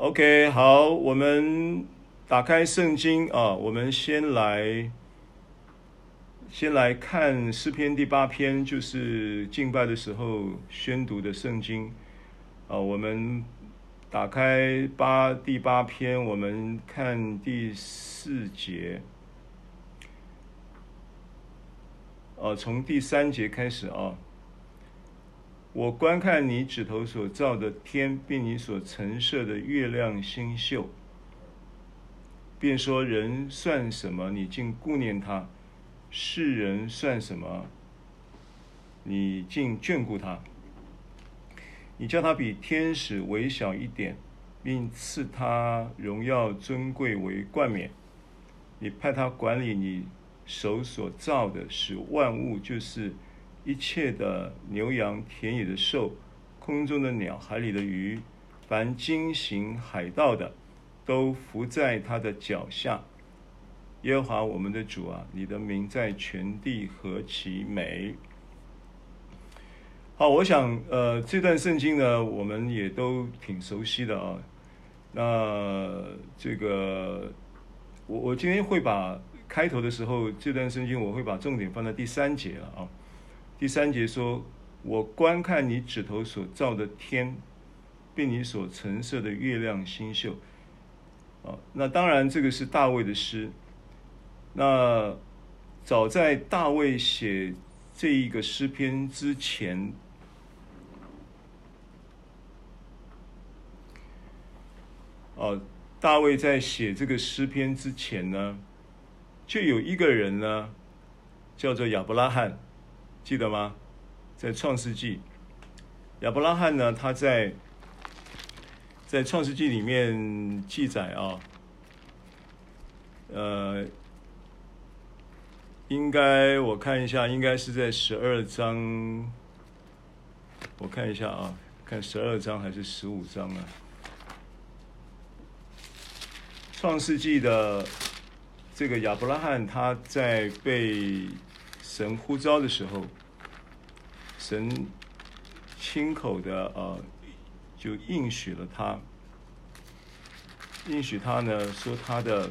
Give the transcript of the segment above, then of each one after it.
OK，好，我们打开圣经啊，我们先来先来看诗篇第八篇，就是敬拜的时候宣读的圣经啊。我们打开八第八篇，我们看第四节，啊，从第三节开始啊。我观看你指头所造的天，并你所陈设的月亮星宿，便说：人算什么？你竟顾念他；世人算什么？你竟眷顾他。你叫他比天使微小一点，并赐他荣耀尊贵为冠冕。你派他管理你手所造的，使万物就是。一切的牛羊、田野的兽、空中的鸟、海里的鱼，凡经行海道的，都伏在他的脚下。耶和华我们的主啊，你的名在全地何其美！好，我想，呃，这段圣经呢，我们也都挺熟悉的啊。那这个，我我今天会把开头的时候这段圣经，我会把重点放在第三节了啊。第三节说：“我观看你指头所造的天，并你所陈设的月亮星宿。”啊，那当然这个是大卫的诗。那早在大卫写这一个诗篇之前，啊，大卫在写这个诗篇之前呢，就有一个人呢，叫做亚伯拉罕。记得吗？在创世纪，亚伯拉罕呢，他在在创世纪里面记载啊，呃，应该我看一下，应该是在十二章，我看一下啊，看十二章还是十五章啊？创世纪的这个亚伯拉罕，他在被神呼召的时候。神亲口的呃，就应许了他，应许他呢，说他的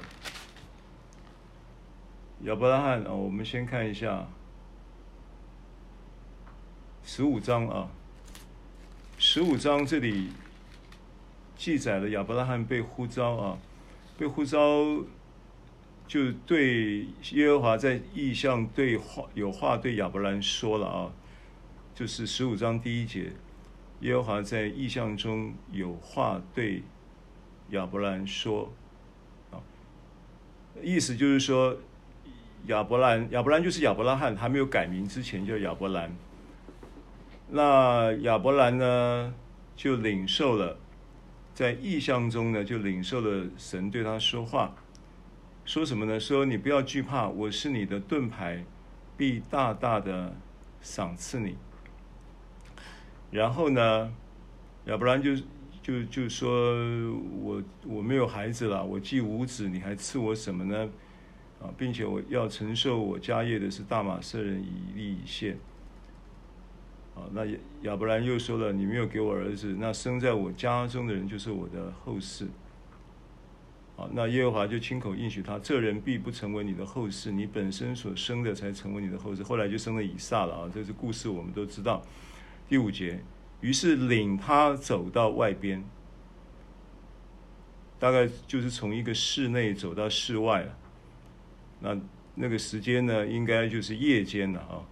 亚伯拉罕啊，我们先看一下十五章啊，十五章这里记载了亚伯拉罕被呼召啊，被呼召就对耶和华在异象对话有话对亚伯兰说了啊。就是十五章第一节，耶和华在异象中有话对亚伯兰说，啊，意思就是说，亚伯兰，亚伯兰就是亚伯拉罕，还没有改名之前叫亚伯兰。那亚伯兰呢，就领受了，在异象中呢，就领受了神对他说话，说什么呢？说你不要惧怕，我是你的盾牌，必大大的赏赐你。然后呢，亚伯兰就就就说我我没有孩子了，我既无子，你还赐我什么呢？啊，并且我要承受我家业的是大马色人以利以谢。啊，那亚伯兰又说了，你没有给我儿子，那生在我家中的人就是我的后嗣。啊，那耶和华就亲口应许他，这人必不成为你的后嗣，你本身所生的才成为你的后嗣。后来就生了以撒了啊，这是故事，我们都知道。第五节，于是领他走到外边，大概就是从一个室内走到室外了。那那个时间呢，应该就是夜间了啊。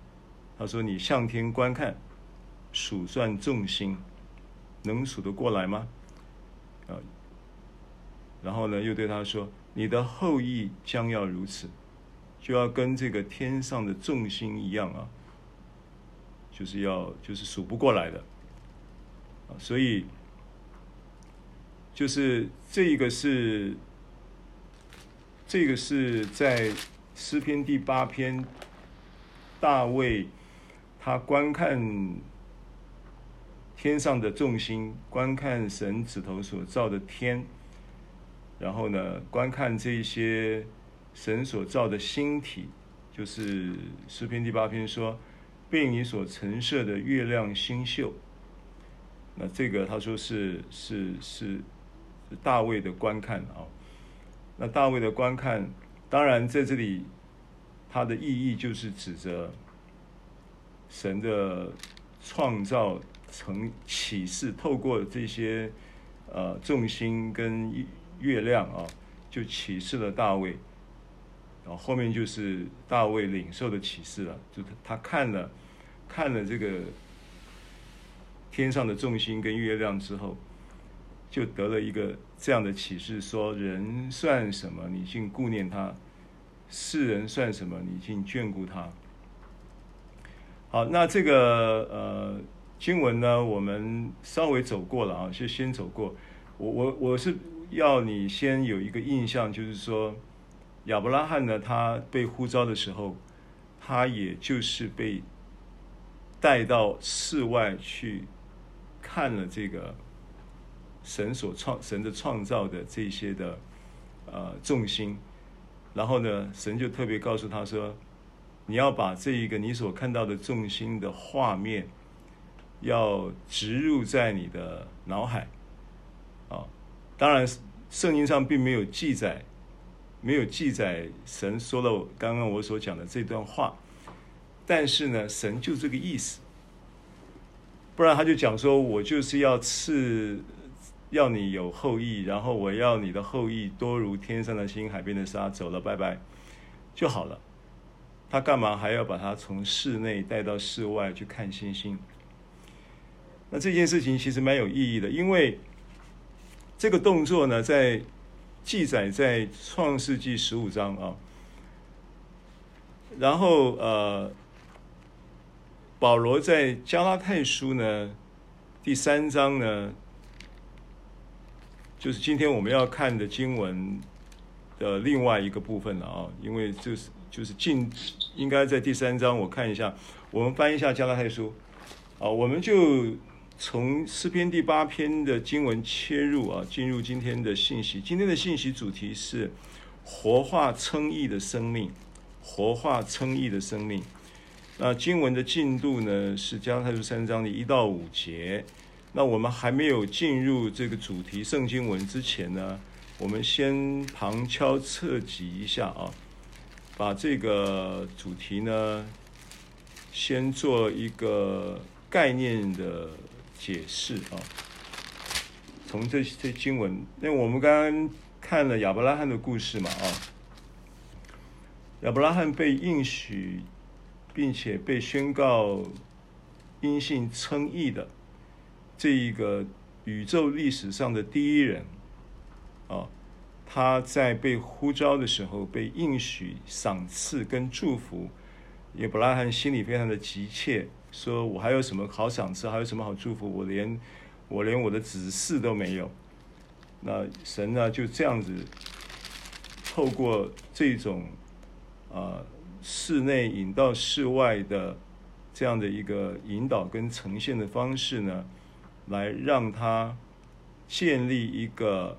他说：“你向天观看，数算众星，能数得过来吗？”然后呢，又对他说：“你的后裔将要如此，就要跟这个天上的众星一样啊。”就是要就是数不过来的，啊，所以就是这一个是这个是在诗篇第八篇，大卫他观看天上的众星，观看神指头所造的天，然后呢，观看这些神所造的星体，就是诗篇第八篇说。被你所陈设的月亮星宿，那这个他说是是是大卫的观看啊。那大卫的观看，当然在这里，它的意义就是指着神的创造成启示，透过这些呃众星跟月亮啊，就启示了大卫。然后后面就是大卫领受的启示了，就他看了看了这个天上的众星跟月亮之后。就得了一个这样的启示，说：人算什么，你竟顾念他；世人算什么，你竟眷顾他。好，那这个呃经文呢，我们稍微走过了啊，就先走过。我我我是要你先有一个印象，就是说亚伯拉罕呢，他被呼召的时候，他也就是被带到室外去看了这个。神所创神的创造的这些的呃重心，然后呢，神就特别告诉他说，你要把这一个你所看到的重心的画面，要植入在你的脑海啊。当然，圣经上并没有记载，没有记载神说了刚刚我所讲的这段话，但是呢，神就这个意思，不然他就讲说我就是要赐。要你有后裔，然后我要你的后裔多如天上的星、海边的沙。走了，拜拜，就好了。他干嘛还要把他从室内带到室外去看星星？那这件事情其实蛮有意义的，因为这个动作呢，在记载在创世纪十五章啊。然后呃，保罗在加拉太书呢第三章呢。就是今天我们要看的经文的另外一个部分了啊，因为就是就是进应该在第三章，我看一下，我们翻一下加拉太书啊，我们就从诗篇第八篇的经文切入啊，进入今天的信息。今天的信息主题是活化称义的生命，活化称义的生命。那经文的进度呢是加拉太书三章的一到五节。那我们还没有进入这个主题圣经文之前呢，我们先旁敲侧击一下啊，把这个主题呢先做一个概念的解释啊。从这这经文，那我们刚刚看了亚伯拉罕的故事嘛啊，亚伯拉罕被应许，并且被宣告因信称义的。这一个宇宙历史上的第一人，啊，他在被呼召的时候，被应许赏赐跟祝福，亚伯拉罕心里非常的急切，说我还有什么好赏赐，还有什么好祝福？我连我连我的子嗣都没有。那神呢，就这样子透过这种啊室内引到室外的这样的一个引导跟呈现的方式呢，来让他建立一个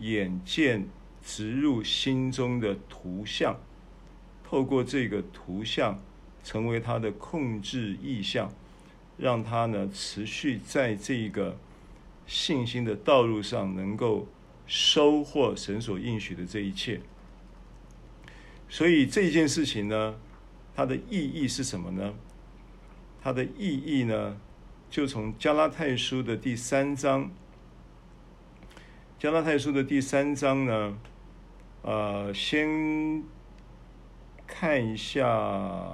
眼见植入心中的图像，透过这个图像成为他的控制意象，让他呢持续在这个信心的道路上能够收获神所应许的这一切。所以这件事情呢，它的意义是什么呢？它的意义呢？就从加拉太书的第三章，加拉太书的第三章呢，呃，先看一下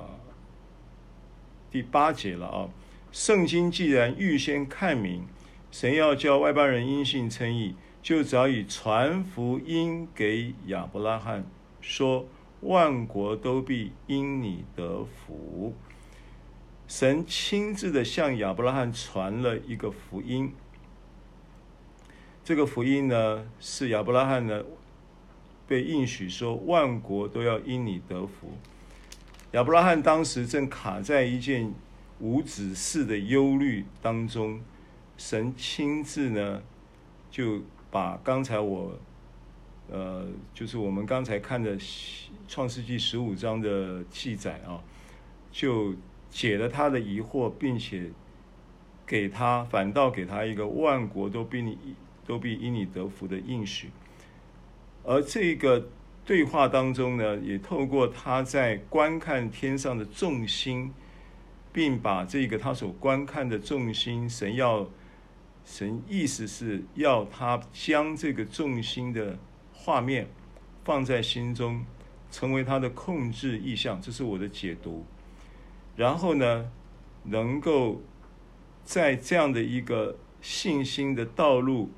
第八节了啊。圣经既然预先看明，神要叫外邦人因信称义，就早已传福音给亚伯拉罕，说万国都必因你得福。神亲自的向亚伯拉罕传了一个福音，这个福音呢，是亚伯拉罕呢被应许说万国都要因你得福。亚伯拉罕当时正卡在一件无子嗣的忧虑当中，神亲自呢就把刚才我呃，就是我们刚才看的创世纪十五章的记载啊，就。解了他的疑惑，并且给他反倒给他一个万国都必你都必因你得福的应许。而这个对话当中呢，也透过他在观看天上的众星，并把这个他所观看的众星，神要神意思是要他将这个众星的画面放在心中，成为他的控制意象。这是我的解读。然后呢，能够在这样的一个信心的道路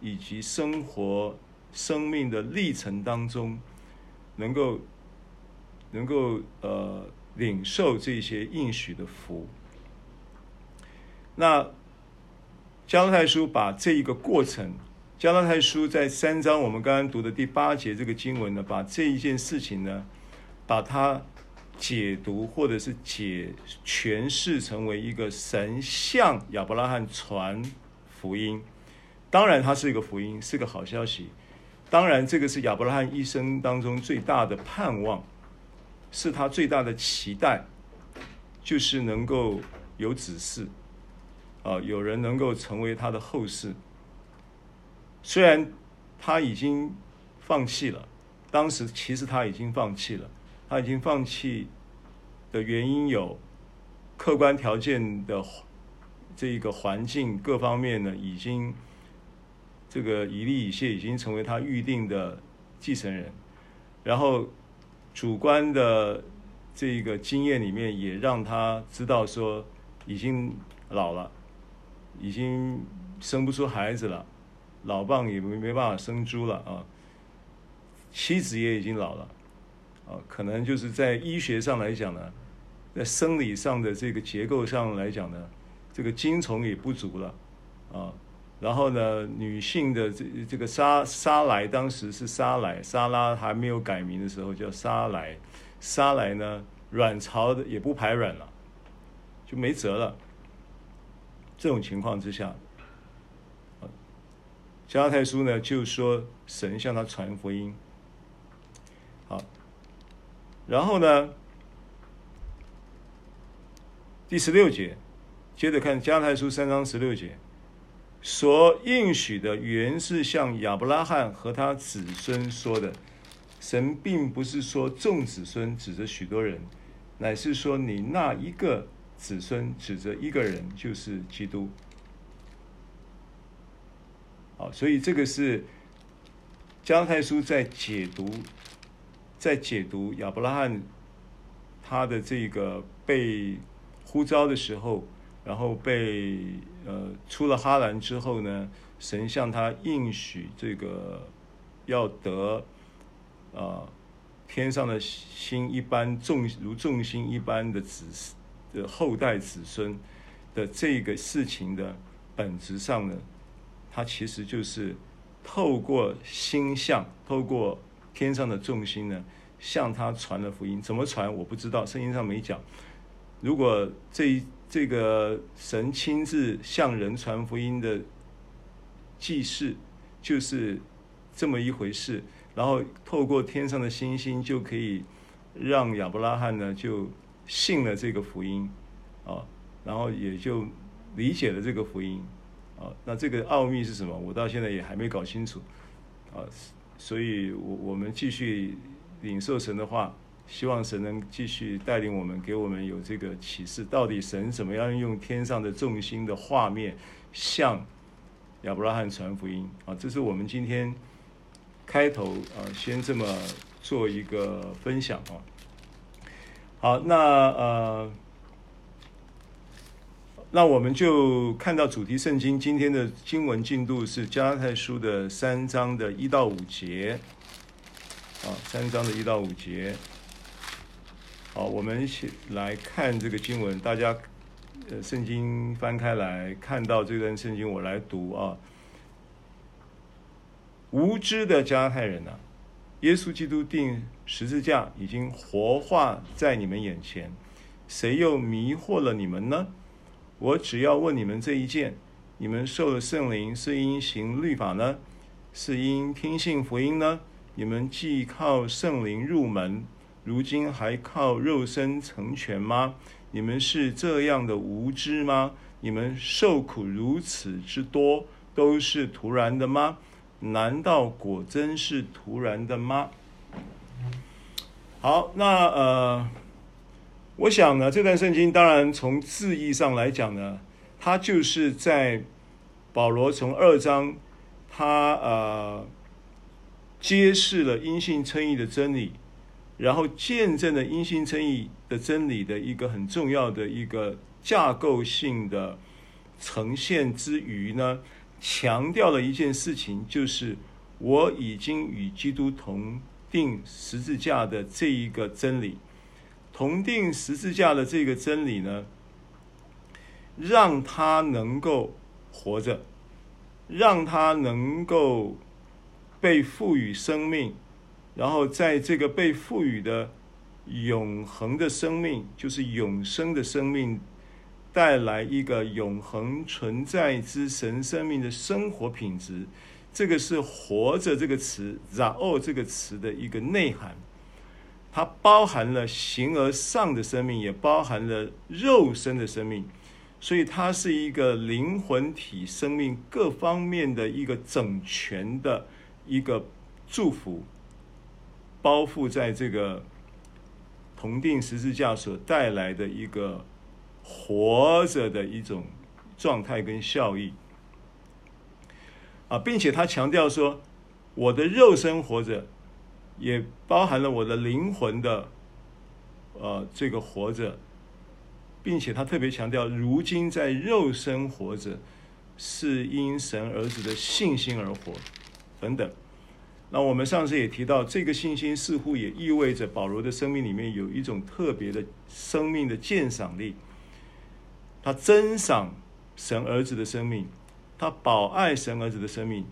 以及生活生命的历程当中，能够能够呃领受这些应许的福。那加拉太书把这一个过程，加拉太书在三章我们刚刚读的第八节这个经文呢，把这一件事情呢，把它。解读或者是解诠释成为一个神向亚伯拉罕传福音，当然它是一个福音，是个好消息。当然，这个是亚伯拉罕一生当中最大的盼望，是他最大的期待，就是能够有子嗣，啊，有人能够成为他的后世。虽然他已经放弃了，当时其实他已经放弃了。他已经放弃的原因有客观条件的这一个环境各方面呢，已经这个以利以谢已经成为他预定的继承人，然后主观的这个经验里面也让他知道说已经老了，已经生不出孩子了，老蚌也没没办法生珠了啊，妻子也已经老了。啊，可能就是在医学上来讲呢，在生理上的这个结构上来讲呢，这个精虫也不足了，啊，然后呢，女性的这这个沙沙莱当时是沙莱，沙拉还没有改名的时候叫沙莱，沙莱呢，卵巢的也不排卵了，就没辙了。这种情况之下，加拉太书呢就说神向他传福音，好。然后呢，第十六节，接着看加太书三章十六节，所应许的原是向亚伯拉罕和他子孙说的，神并不是说众子孙指着许多人，乃是说你那一个子孙指着一个人，就是基督。好，所以这个是加太书在解读。在解读亚伯拉罕他的这个被呼召的时候，然后被呃出了哈兰之后呢，神向他应许这个要得啊、天上的星一般众如众星一般的子的后代子孙的这个事情的本质上呢，它其实就是透过星象，透过。天上的众星呢，向他传了福音，怎么传我不知道，圣经上没讲。如果这一这个神亲自向人传福音的记事，就是这么一回事，然后透过天上的星星就可以让亚伯拉罕呢就信了这个福音啊，然后也就理解了这个福音啊。那这个奥秘是什么？我到现在也还没搞清楚啊。所以，我我们继续领受神的话，希望神能继续带领我们，给我们有这个启示。到底神怎么样用天上的众星的画面向亚伯拉罕传福音啊？这是我们今天开头啊，先这么做一个分享啊。好，那呃。那我们就看到主题圣经今天的经文进度是加拉太书的三章的一到五节，啊，三章的一到五节。好，我们一起来看这个经文。大家，呃，圣经翻开来看到这段圣经，我来读啊。无知的加拉太人呐，耶稣基督钉十字架已经活化在你们眼前，谁又迷惑了你们呢？我只要问你们这一件：你们受了圣灵是因行律法呢，是因听信福音呢？你们既靠圣灵入门，如今还靠肉身成全吗？你们是这样的无知吗？你们受苦如此之多，都是徒然的吗？难道果真是徒然的吗？好，那呃，我想呢，这段圣经当然从字义上来讲呢，它就是在保罗从二章他呃揭示了因信称义的真理，然后见证了因信称义的真理的一个很重要的一个架构性的呈现之余呢，强调了一件事情，就是我已经与基督同。钉十字架的这一个真理，同钉十字架的这个真理呢，让他能够活着，让他能够被赋予生命，然后在这个被赋予的永恒的生命，就是永生的生命，带来一个永恒存在之神生命的生活品质。这个是“活着”这个词 “zao” 这个词的一个内涵，它包含了形而上的生命，也包含了肉身的生命，所以它是一个灵魂体生命各方面的一个整全的一个祝福，包覆在这个同定十字架所带来的一个活着的一种状态跟效益。啊，并且他强调说，我的肉身活着，也包含了我的灵魂的，呃，这个活着，并且他特别强调，如今在肉身活着，是因神儿子的信心而活，等等。那我们上次也提到，这个信心似乎也意味着保罗的生命里面有一种特别的生命的鉴赏力，他珍赏神儿子的生命。他保爱神儿子的生命，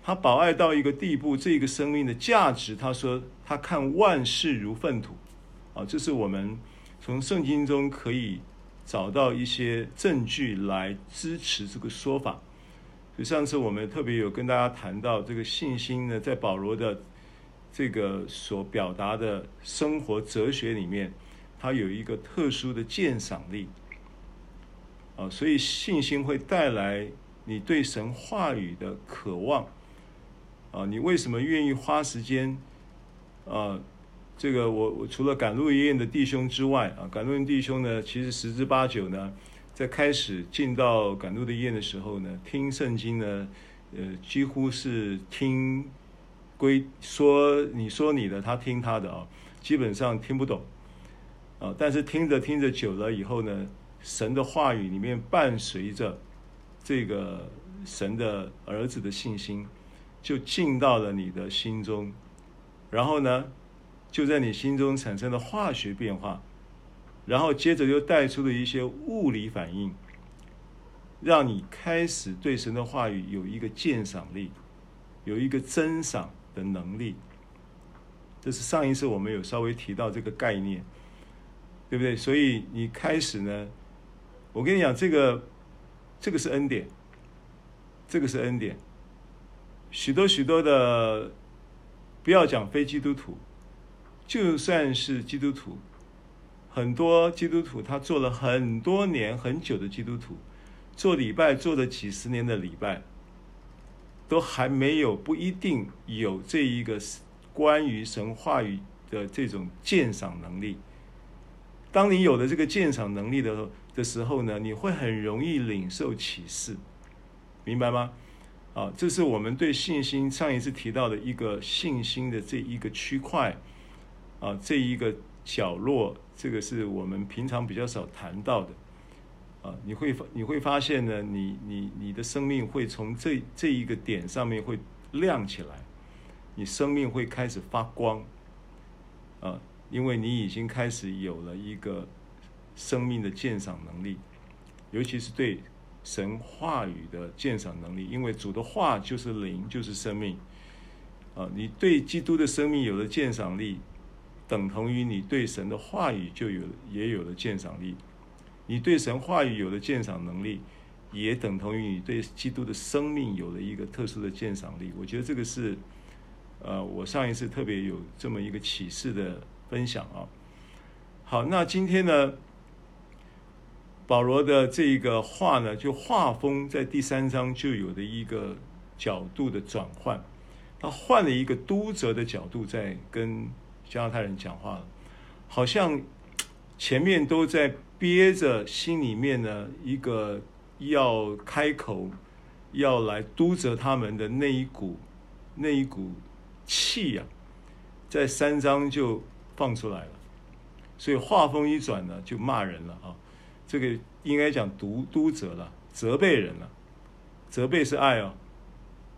他保爱到一个地步，这个生命的价值，他说他看万事如粪土，啊，这是我们从圣经中可以找到一些证据来支持这个说法。就上次我们特别有跟大家谈到，这个信心呢，在保罗的这个所表达的生活哲学里面，它有一个特殊的鉴赏力，啊，所以信心会带来。你对神话语的渴望，啊，你为什么愿意花时间？啊，这个我我除了赶路医院的弟兄之外，啊，赶路的弟兄呢，其实十之八九呢，在开始进到赶路的医院的时候呢，听圣经呢，呃，几乎是听归说你说你的，他听他的啊，基本上听不懂，啊，但是听着听着久了以后呢，神的话语里面伴随着。这个神的儿子的信心，就进到了你的心中，然后呢，就在你心中产生了化学变化，然后接着又带出了一些物理反应，让你开始对神的话语有一个鉴赏力，有一个珍赏的能力。这是上一次我们有稍微提到这个概念，对不对？所以你开始呢，我跟你讲这个。这个是恩典，这个是恩典。许多许多的，不要讲非基督徒，就算是基督徒，很多基督徒他做了很多年很久的基督徒，做礼拜做了几十年的礼拜，都还没有不一定有这一个关于神话语的这种鉴赏能力。当你有了这个鉴赏能力的，的时候呢，你会很容易领受启示，明白吗？啊，这是我们对信心上一次提到的一个信心的这一个区块，啊，这一个角落，这个是我们平常比较少谈到的，啊，你会你会发现呢，你你你的生命会从这这一个点上面会亮起来，你生命会开始发光，啊，因为你已经开始有了一个。生命的鉴赏能力，尤其是对神话语的鉴赏能力，因为主的话就是灵，就是生命。啊，你对基督的生命有了鉴赏力，等同于你对神的话语就有也有了鉴赏力。你对神话语有了鉴赏能力，也等同于你对基督的生命有了一个特殊的鉴赏力。我觉得这个是，呃，我上一次特别有这么一个启示的分享啊。好，那今天呢？保罗的这个话呢，就画风在第三章就有的一个角度的转换，他换了一个督责的角度在跟加拉太人讲话了，好像前面都在憋着心里面呢一个要开口要来督责他们的那一股那一股气呀、啊，在三章就放出来了，所以话锋一转呢，就骂人了啊。这个应该讲督督责了，责备人了，责备是爱哦，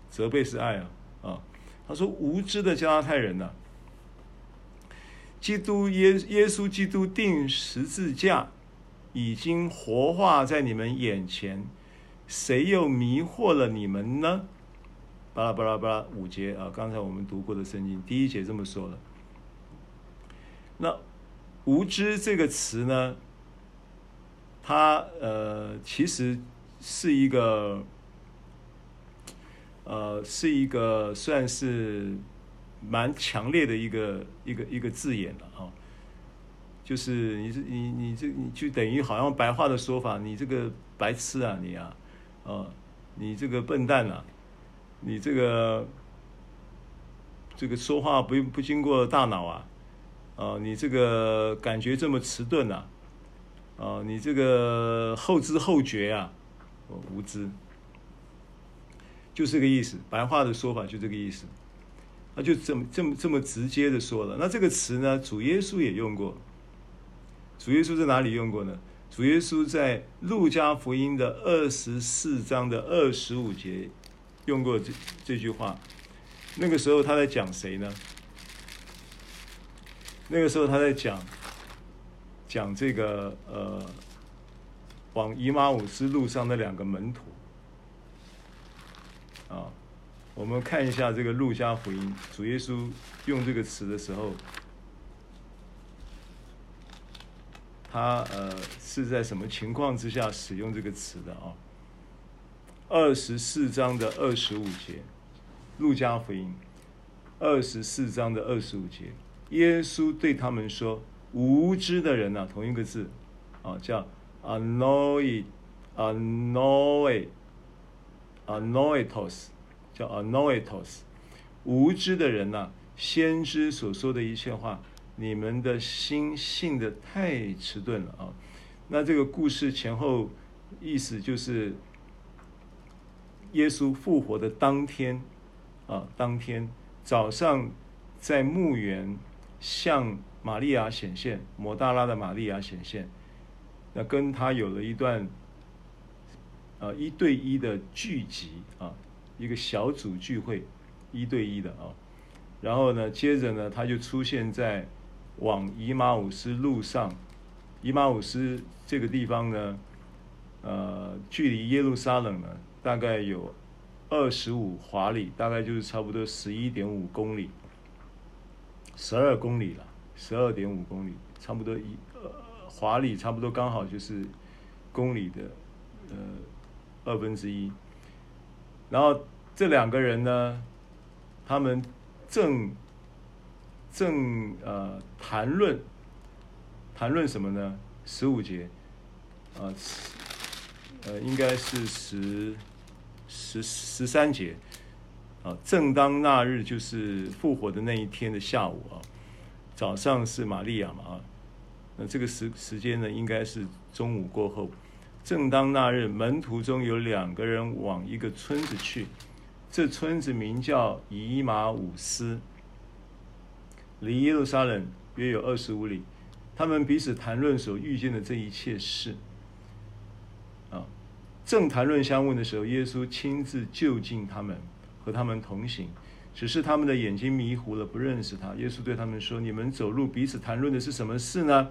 责备是爱啊啊！他说无知的加拉太人呐、啊，基督耶耶稣基督钉十字架已经活化在你们眼前，谁又迷惑了你们呢？巴拉巴拉巴拉五节啊，刚才我们读过的圣经第一节这么说了。那无知这个词呢？它呃，其实是一个，呃，是一个算是蛮强烈的一个一个一个字眼了啊。就是你这你你这你就等于好像白话的说法，你这个白痴啊你啊，哦，你这个笨蛋啊，你这个这个说话不不经过大脑啊，啊，你这个感觉这么迟钝啊。啊，你这个后知后觉啊，哦无知，就这个意思。白话的说法就这个意思，那就这么这么这么直接的说了。那这个词呢，主耶稣也用过。主耶稣在哪里用过呢？主耶稣在路加福音的二十四章的二十五节用过这这句话。那个时候他在讲谁呢？那个时候他在讲。讲这个呃，往以马忤斯路上的两个门徒啊，我们看一下这个路加福音，主耶稣用这个词的时候，他呃是在什么情况之下使用这个词的啊？二十四章的二十五节，路加福音二十四章的二十五节，耶稣对他们说。无知的人呐、啊，同一个字，啊，叫 anoid，anoid，anoitos，叫 anoitos。无知的人呐、先知所说的一切话，你们的心信的太迟钝了啊。那这个故事前后意思就是，耶稣复活的当天，啊，当天早上在墓园向。玛利亚显现，抹大拉的玛利亚显现，那跟他有了一段，呃，一对一的聚集啊，一个小组聚会，一对一的啊，然后呢，接着呢，他就出现在往以马忤斯路上，以马忤斯这个地方呢，呃，距离耶路撒冷呢，大概有二十五华里，大概就是差不多十一点五公里，十二公里了。十二点五公里，差不多一呃华里，差不多刚好就是公里的呃二分之一。然后这两个人呢，他们正正呃谈论谈论什么呢？十五节啊，呃应该是十十十三节啊，正当那日就是复活的那一天的下午啊。早上是玛利亚嘛啊，那这个时时间呢，应该是中午过后。正当那日，门徒中有两个人往一个村子去，这村子名叫以马忤斯，离耶路撒冷约有二十五里。他们彼此谈论所遇见的这一切事。啊，正谈论相问的时候，耶稣亲自就近他们，和他们同行。只是他们的眼睛迷糊了，不认识他。耶稣对他们说：“你们走路彼此谈论的是什么事呢？”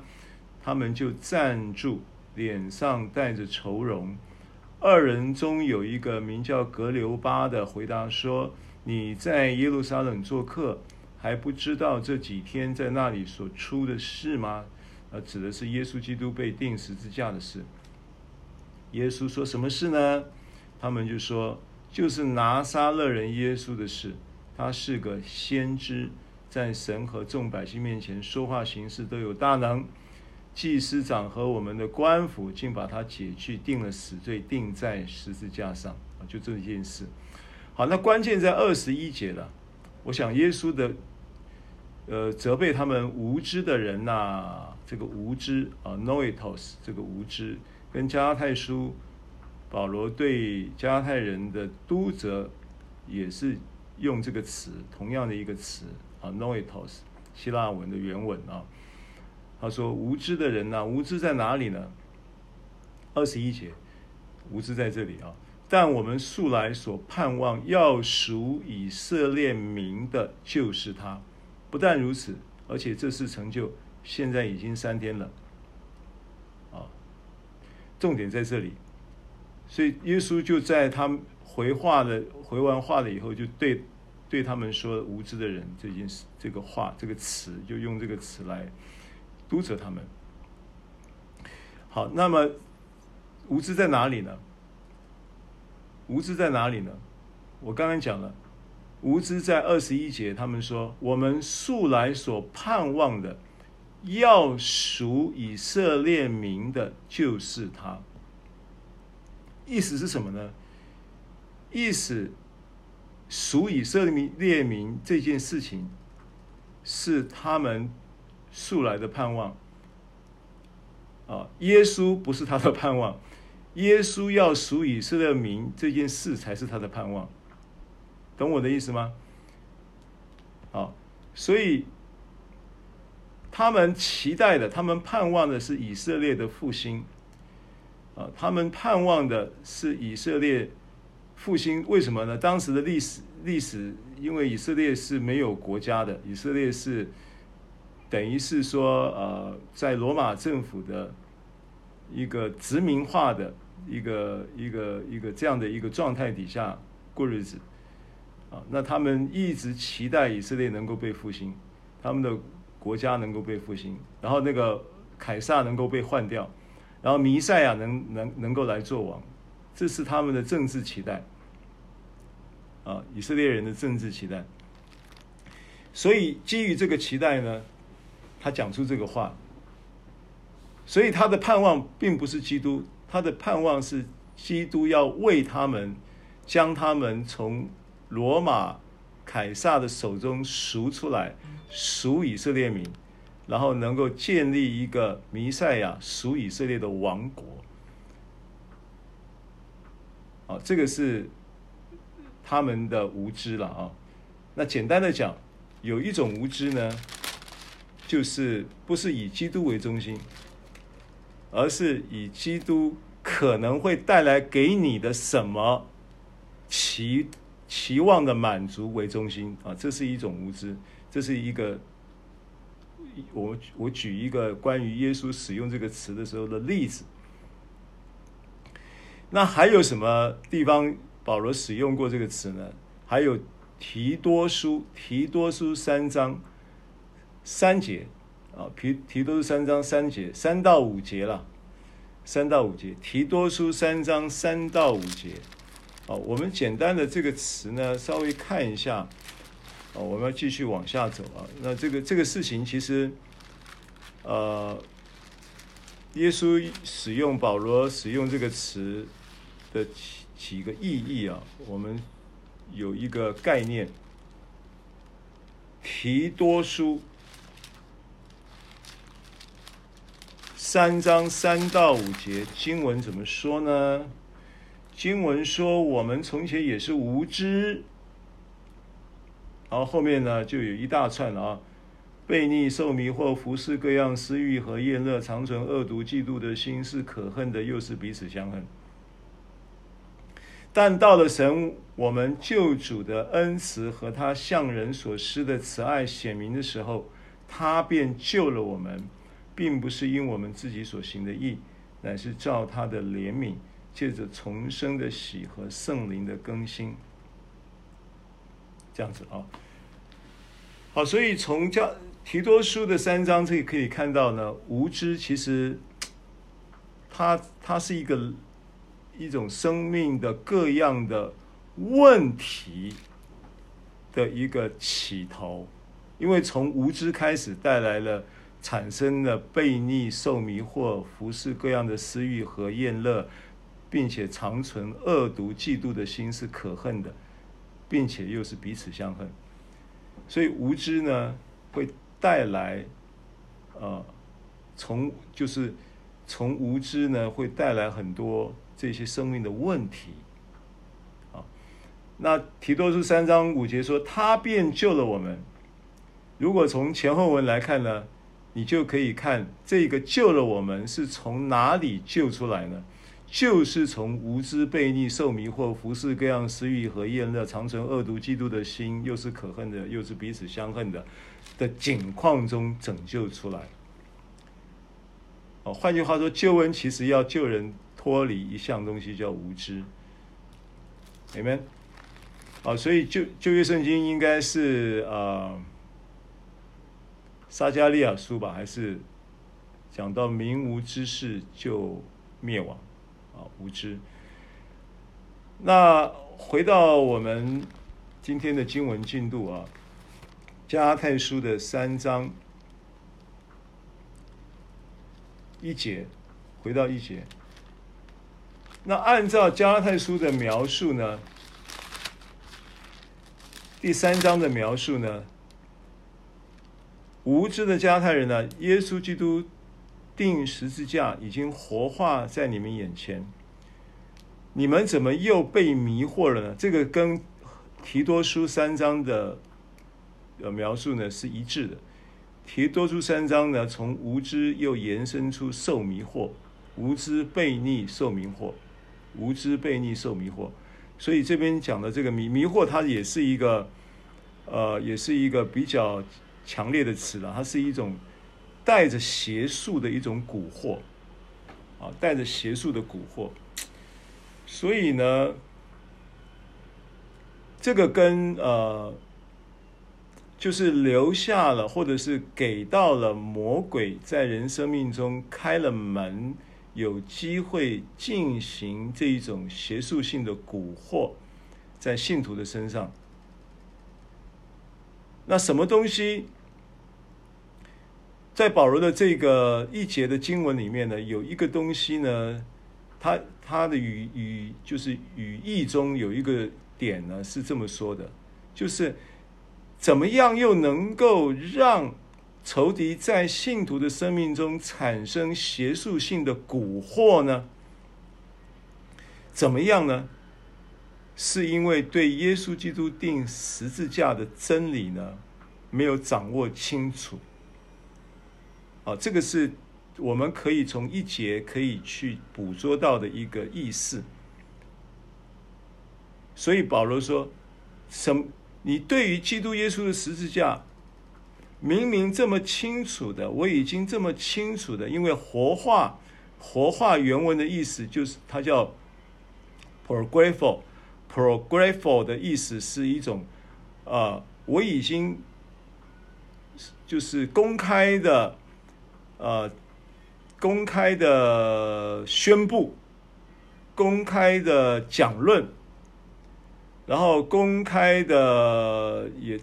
他们就站住，脸上带着愁容。二人中有一个名叫格留巴的，回答说：“你在耶路撒冷做客，还不知道这几天在那里所出的事吗？”啊，指的是耶稣基督被钉十字架的事。耶稣说什么事呢？他们就说：“就是拿撒勒人耶稣的事。”他是个先知，在神和众百姓面前说话行事都有大能。祭司长和我们的官府竟把他解去，定了死罪，钉在十字架上啊！就这一件事。好，那关键在二十一节了。我想耶稣的呃责备他们无知的人呐、这个无知啊，noetos 这个无知，跟加拉太书保罗对加拉太人的督责也是用这个词，同样的一个词啊，noetos 希腊文的原文啊。他说：“无知的人呐、啊，无知在哪里呢？二十一节，无知在这里啊。但我们素来所盼望要赎以色列民的，就是他。不但如此，而且这次成就，现在已经三天了。啊，重点在这里。所以耶稣就在他们回话了，回完话了以后，就对对他们说：‘无知的人’这件事，这个话，这个词，就用这个词来。”读者他们。好，那么无知在哪里呢？无知在哪里呢？我刚刚讲了，无知在二十一节，他们说我们素来所盼望的，要属以色列民的，就是他。意思是什么呢？意思属以色列民这件事情，是他们。素来的盼望，啊，耶稣不是他的盼望，耶稣要属以色列民这件事才是他的盼望，懂我的意思吗？好，所以他们期待的，他们盼望的是以色列的复兴，啊，他们盼望的是以色列复兴，为什么呢？当时的历史历史，因为以色列是没有国家的，以色列是。等于是说，呃，在罗马政府的一个殖民化的一个一个一个这样的一个状态底下过日子，啊，那他们一直期待以色列能够被复兴，他们的国家能够被复兴，然后那个凯撒能够被换掉，然后弥赛亚能能能够来做王，这是他们的政治期待，啊，以色列人的政治期待。所以基于这个期待呢，他讲出这个话，所以他的盼望并不是基督，他的盼望是基督要为他们将他们从罗马凯撒的手中赎出来，赎以色列民，然后能够建立一个弥赛亚赎以色列的王国。啊，这个是他们的无知了啊。那简单的讲，有一种无知呢。就是不是以基督为中心，而是以基督可能会带来给你的什么期期望的满足为中心啊，这是一种无知，这是一个我我举一个关于耶稣使用这个词的时候的例子。那还有什么地方保罗使用过这个词呢？还有提多书，提多书三章。三节啊，提提多书三章三节，三到五节了，三到五节，提多书三章三到五节，啊，我们简单的这个词呢，稍微看一下，啊，我们要继续往下走啊。那这个这个事情其实，呃，耶稣使用保罗使用这个词的几几个意义啊，我们有一个概念，提多书。三章三到五节经文怎么说呢？经文说：“我们从前也是无知。”然后后面呢就有一大串啊，悖逆、受迷惑、服侍各样私欲和厌乐，常存恶毒、嫉妒的心，是可恨的，又是彼此相恨。但到了神我们救主的恩慈和他向人所施的慈爱显明的时候，他便救了我们。并不是因我们自己所行的义，乃是照他的怜悯，借着重生的喜和圣灵的更新，这样子啊。好，所以从教提多书的三章这里可以看到呢，无知其实它它是一个一种生命的各样的问题的一个起头，因为从无知开始带来了。产生了悖逆、受迷惑、服侍各样的私欲和厌乐，并且长存恶毒、嫉妒的心是可恨的，并且又是彼此相恨。所以无知呢，会带来，呃，从就是从无知呢，会带来很多这些生命的问题。啊，那提多书三章五节说，他便救了我们。如果从前后文来看呢，你就可以看这个救了我们是从哪里救出来呢？就是从无知、悖逆、受迷惑、服事各样私欲和厌乐，长存恶毒、嫉妒的心，又是可恨的，又是彼此相恨的的境况中拯救出来。哦，换句话说，救恩其实要救人脱离一项东西，叫无知。Amen。好，所以旧旧约圣经应该是呃撒迦利亚书吧，还是讲到民无知识就灭亡。啊，无知。那回到我们今天的经文进度啊，加拉太书的三章一节，回到一节。那按照加拉太书的描述呢，第三章的描述呢，无知的加太人呢，耶稣基督。钉十字架已经活化在你们眼前，你们怎么又被迷惑了呢？这个跟提多书三章的呃描述呢是一致的。提多书三章呢，从无知又延伸出受迷惑，无知悖逆受迷惑，无知悖逆受迷惑。所以这边讲的这个迷迷惑，它也是一个呃，也是一个比较强烈的词了，它是一种。带着邪术的一种蛊惑，啊，带着邪术的蛊惑，所以呢，这个跟呃，就是留下了，或者是给到了魔鬼在人生命中开了门，有机会进行这一种邪术性的蛊惑，在信徒的身上。那什么东西？在保罗的这个一节的经文里面呢，有一个东西呢，他他的语语就是语义中有一个点呢，是这么说的，就是怎么样又能够让仇敌在信徒的生命中产生邪术性的蛊惑呢？怎么样呢？是因为对耶稣基督钉十字架的真理呢，没有掌握清楚。啊，这个是我们可以从一节可以去捕捉到的一个意思。所以保罗说：“什？你对于基督耶稣的十字架，明明这么清楚的，我已经这么清楚的，因为活化，活化原文的意思就是它叫 prographo，prographo 的意思是一种，啊，我已经就是公开的。”呃，公开的宣布，公开的讲论，然后公开的，也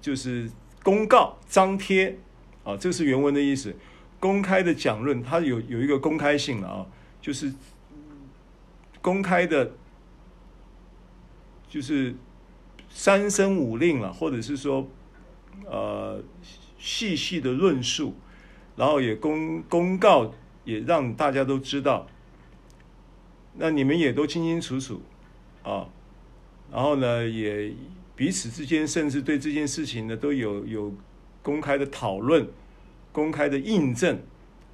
就是公告、张贴，啊，这是原文的意思。公开的讲论，它有有一个公开性了啊，就是公开的，就是三声五令了，或者是说，呃，细细的论述。然后也公公告，也让大家都知道。那你们也都清清楚楚啊。然后呢，也彼此之间，甚至对这件事情呢，都有有公开的讨论、公开的印证、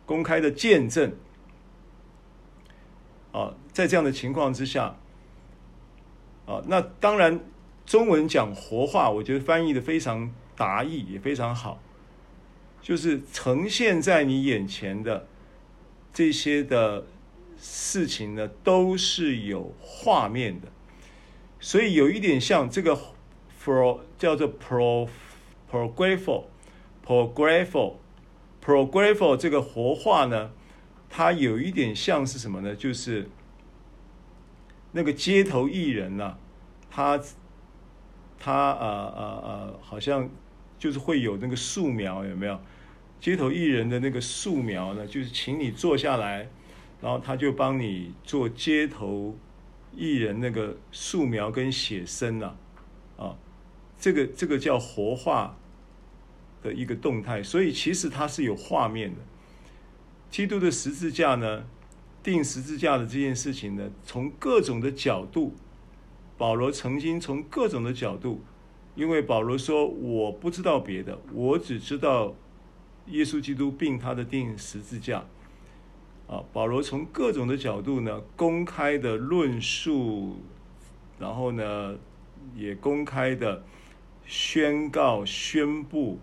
公开的见证。啊，在这样的情况之下，啊，那当然中文讲活话，我觉得翻译的非常达意，也非常好。就是呈现在你眼前的这些的事情呢，都是有画面的，所以有一点像这个 pro 叫做 pro prographo prographo prographo 这个活化呢，它有一点像是什么呢？就是那个街头艺人呐、他他呃呃呃，好像。就是会有那个素描，有没有？街头艺人的那个素描呢，就是请你坐下来，然后他就帮你做街头艺人那个素描跟写生呐，啊，这个这个叫活化的一个动态，所以其实它是有画面的。基督的十字架呢，钉十字架的这件事情呢，从各种的角度，保罗曾经从各种的角度，因为保罗说，我不知道别的，我只知道耶稣基督并他的钉十字架。啊，保罗从各种的角度呢，公开的论述，然后呢，也公开的宣告、宣布。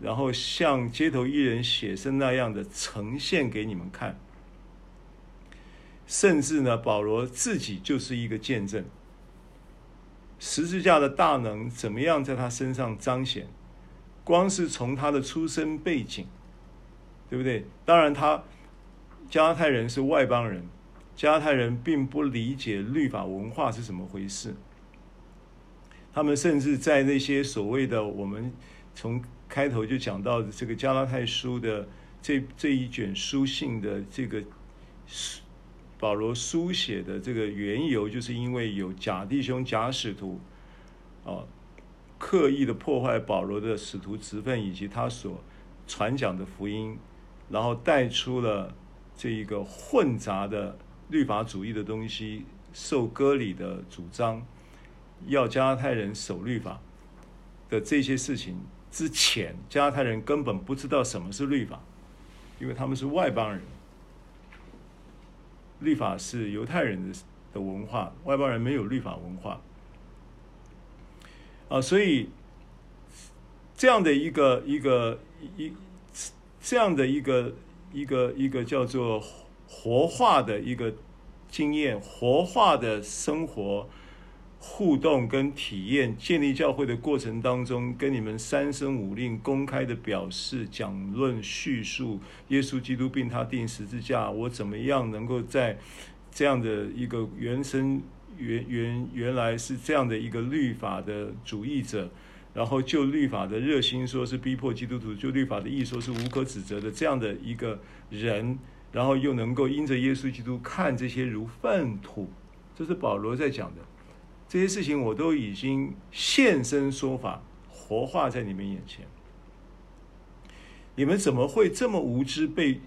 然后像街头艺人写生那样的呈现给你们看，甚至呢，保罗自己就是一个见证，十字架的大能怎么样在他身上彰显？光是从他的出生背景，对不对？当然，他加太人是外邦人，加太人并不理解律法文化是怎么回事，他们甚至在那些所谓的我们从开头就讲到的这个加拉太书的这这一卷书信的这个保罗书写的这个缘由，就是因为有假弟兄、假使徒，啊，刻意的破坏保罗的使徒职分以及他所传讲的福音，然后带出了这一个混杂的律法主义的东西，受割礼的主张，要加拉太人守律法的这些事情。之前，加拉太人根本不知道什么是律法，因为他们是外邦人。律法是犹太人的的文化，外邦人没有律法文化。啊，所以这样的一个一个一这样的一个一个一个叫做活化的一个经验，活化的生活。互动跟体验，建立教会的过程当中，跟你们三生五令公开的表示、讲论、叙述耶稣基督并他钉十字架，我怎么样能够在这样的一个原生原原原来是这样的一个律法的主义者，然后就律法的热心说是逼迫基督徒，就律法的义说是无可指责的这样的一个人，然后又能够因着耶稣基督看这些如粪土，这是保罗在讲的。这些事情我都已经现身说法，活化在你们眼前。你们怎么会这么无知，被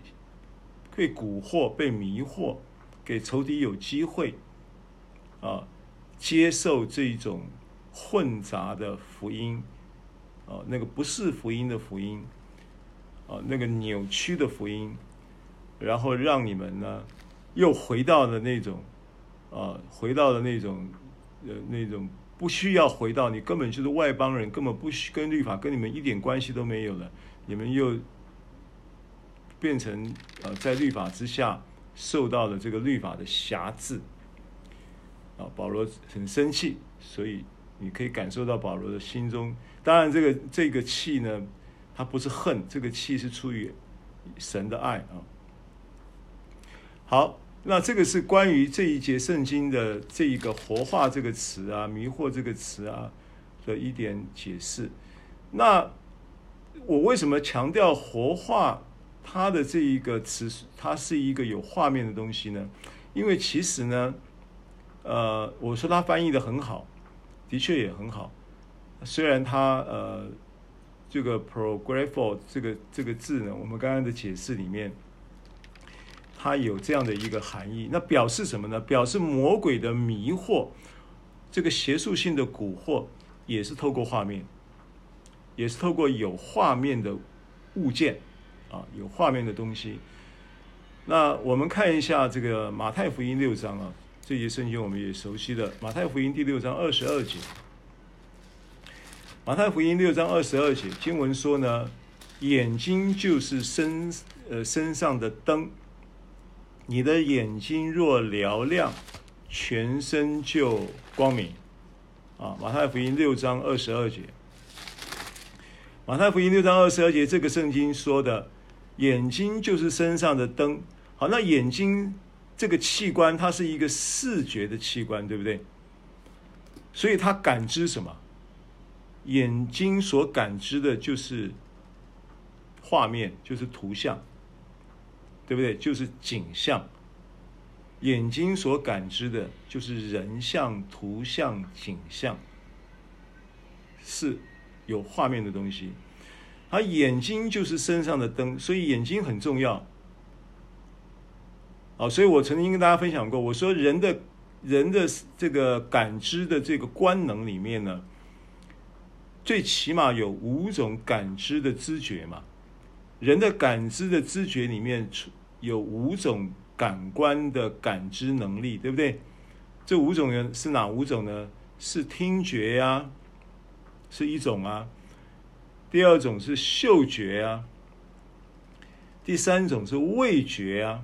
被蛊惑、被迷惑，给仇敌有机会啊，接受这种混杂的福音啊，那个不是福音的福音啊，那个扭曲的福音，然后让你们呢又回到了那种啊，回到了那种。呃，那种不需要回到你根本就是外邦人，根本不需跟律法跟你们一点关系都没有了。你们又变成呃，在律法之下受到了这个律法的辖制。啊，保罗很生气，所以你可以感受到保罗的心中。当然，这个这个气呢，他不是恨，这个气是出于神的爱啊。好。那这个是关于这一节圣经的这一个“活化”这个词啊，“迷惑”这个词啊的一点解释。那我为什么强调“活化”它的这一个词，它是一个有画面的东西呢？因为其实呢，呃，我说他翻译的很好，的确也很好。虽然他呃，这个 “prographo” 这个这个字呢，我们刚刚的解释里面。它有这样的一个含义，那表示什么呢？表示魔鬼的迷惑，这个邪术性的蛊惑，也是透过画面，也是透过有画面的物件，啊，有画面的东西。那我们看一下这个马太福音六章啊，这些圣经我们也熟悉的，马太福音第六章二十二节。马太福音六章二十二节经文说呢，眼睛就是身呃身上的灯。你的眼睛若嘹亮，全身就光明。啊，马太福音六章二十二节。马太福音六章二十二节，这个圣经说的，眼睛就是身上的灯。好，那眼睛这个器官，它是一个视觉的器官，对不对？所以它感知什么？眼睛所感知的就是画面，就是图像，对不对？就是景象。眼睛所感知的，就是人像、图像、景象，是有画面的东西。而眼睛就是身上的灯，所以眼睛很重要。哦，所以我曾经跟大家分享过，我说人的人的这个感知的这个官能里面呢，最起码有五种感知的知觉嘛。人的感知的知觉里面有五种。感官的感知能力，对不对？这五种人是哪五种呢？是听觉呀、是一种啊。第二种是嗅觉啊。第三种是味觉啊。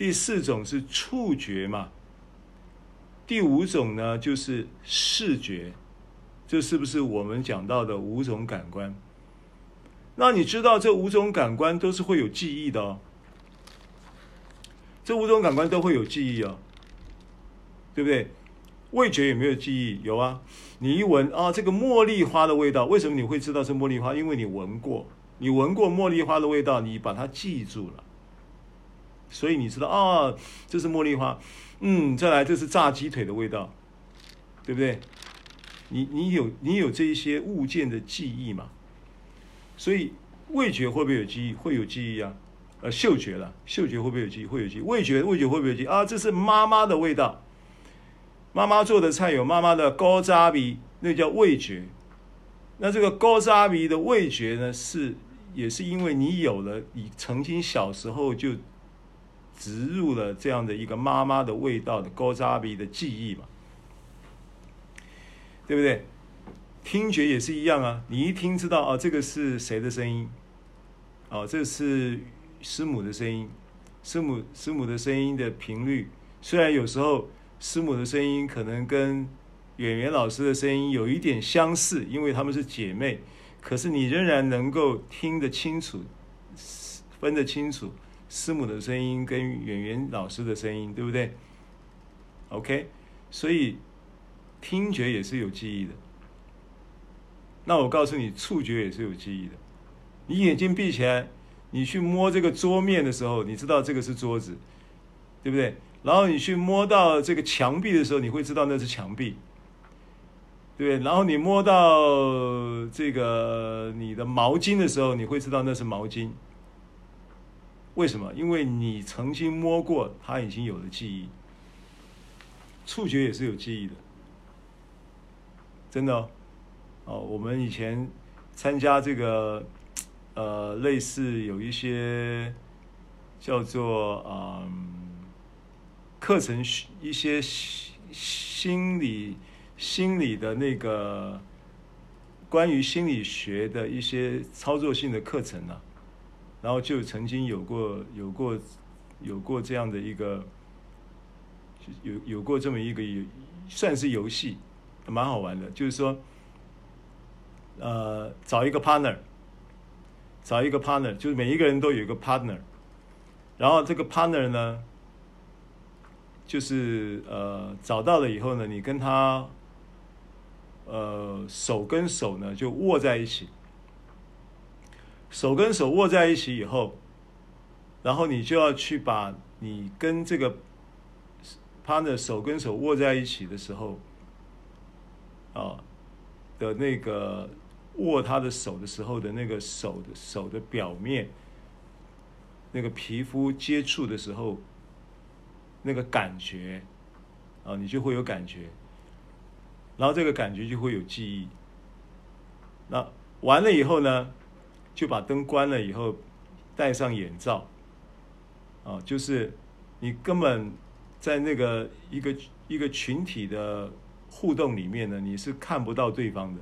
第四种是触觉嘛。第五种呢，就是视觉。这是不是我们讲到的五种感官？那你知道这五种感官都是会有记忆的哦。这五种感官都会有记忆哦，对不对？味觉有没有记忆？有啊，你一闻啊，这个茉莉花的味道，为什么你会知道是茉莉花？因为你闻过，你闻过茉莉花的味道，你把它记住了，所以你知道啊，这是茉莉花。嗯，再来，这是炸鸡腿的味道，对不对？你你有你有这一些物件的记忆嘛？所以味觉会不会有记忆？会有记忆啊。呃，嗅觉了，嗅觉会不会有记忆？会有记忆。味觉，味觉会不会有记忆？啊，这是妈妈的味道。妈妈做的菜有妈妈的古早味，那叫味觉。那这个古早味的味觉呢，是也是因为你有了，你曾经小时候就植入了这样的一个妈妈的味道的高扎比的记忆嘛，对不对？听觉也是一样啊，你一听知道啊，这个是谁的声音？哦，这是。师母的声音，师母师母的声音的频率，虽然有时候师母的声音可能跟演员老师的声音有一点相似，因为他们是姐妹，可是你仍然能够听得清楚，分得清楚师母的声音跟圆圆老师的声音，对不对？OK，所以听觉也是有记忆的。那我告诉你，触觉也是有记忆的。你眼睛闭起来。你去摸这个桌面的时候，你知道这个是桌子，对不对？然后你去摸到这个墙壁的时候，你会知道那是墙壁，对对？然后你摸到这个你的毛巾的时候，你会知道那是毛巾。为什么？因为你曾经摸过，它已经有了记忆。触觉也是有记忆的，真的哦。哦，我们以前参加这个。呃，类似有一些叫做嗯课程，一些心理心理的那个关于心理学的一些操作性的课程呢、然后就曾经有过有过有过这样的一个有有过这么一个游算是游戏，蛮好玩的，就是说呃找一个 partner。找一个 partner，就是每一个人都有一个 partner，然后这个 partner 呢，就是呃找到了以后呢，你跟他呃手跟手呢就握在一起，手跟手握在一起以后，然后你就要去把你跟这个 partner 手跟手握在一起的时候，啊的那个。握他的手的时候的那个手的手的表面，那个皮肤接触的时候，那个感觉，啊，你就会有感觉，然后这个感觉就会有记忆。那完了以后呢，就把灯关了以后，戴上眼罩，啊，就是你根本在那个一个一个群体的互动里面呢，你是看不到对方的。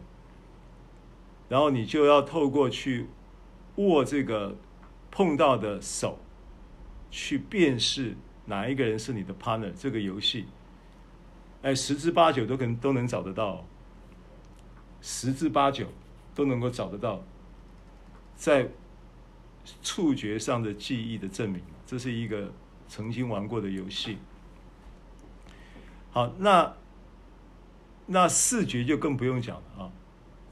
然后你就要透过去握这个碰到的手，去辨识哪一个人是你的 partner。这个游戏，哎，十之八九都可能都能找得到，十之八九都能够找得到，在触觉上的记忆的证明。这是一个曾经玩过的游戏。好，那那视觉就更不用讲了啊。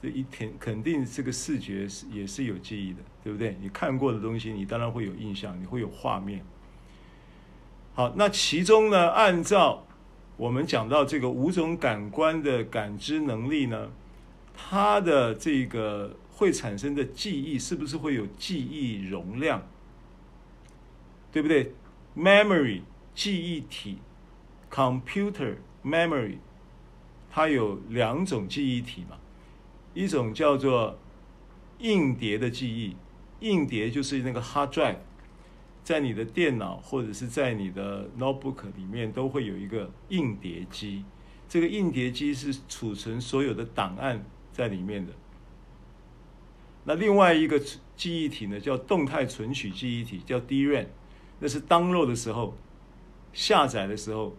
这一天肯定这个视觉是也是有记忆的，对不对？你看过的东西，你当然会有印象，你会有画面。好，那其中呢，按照我们讲到这个五种感官的感知能力呢，它的这个会产生的记忆是不是会有记忆容量？对不对？Memory 记忆体，Computer memory，它有两种记忆体嘛，一种叫做硬碟的记忆，硬碟就是那个 hard drive。在你的电脑或者是在你的 notebook 里面都会有一个硬碟机，这个硬碟机是储存所有的档案在里面的。那另外一个记忆体呢，叫动态存取记忆体，叫 DRAM，那是 download 的时候，下载的时候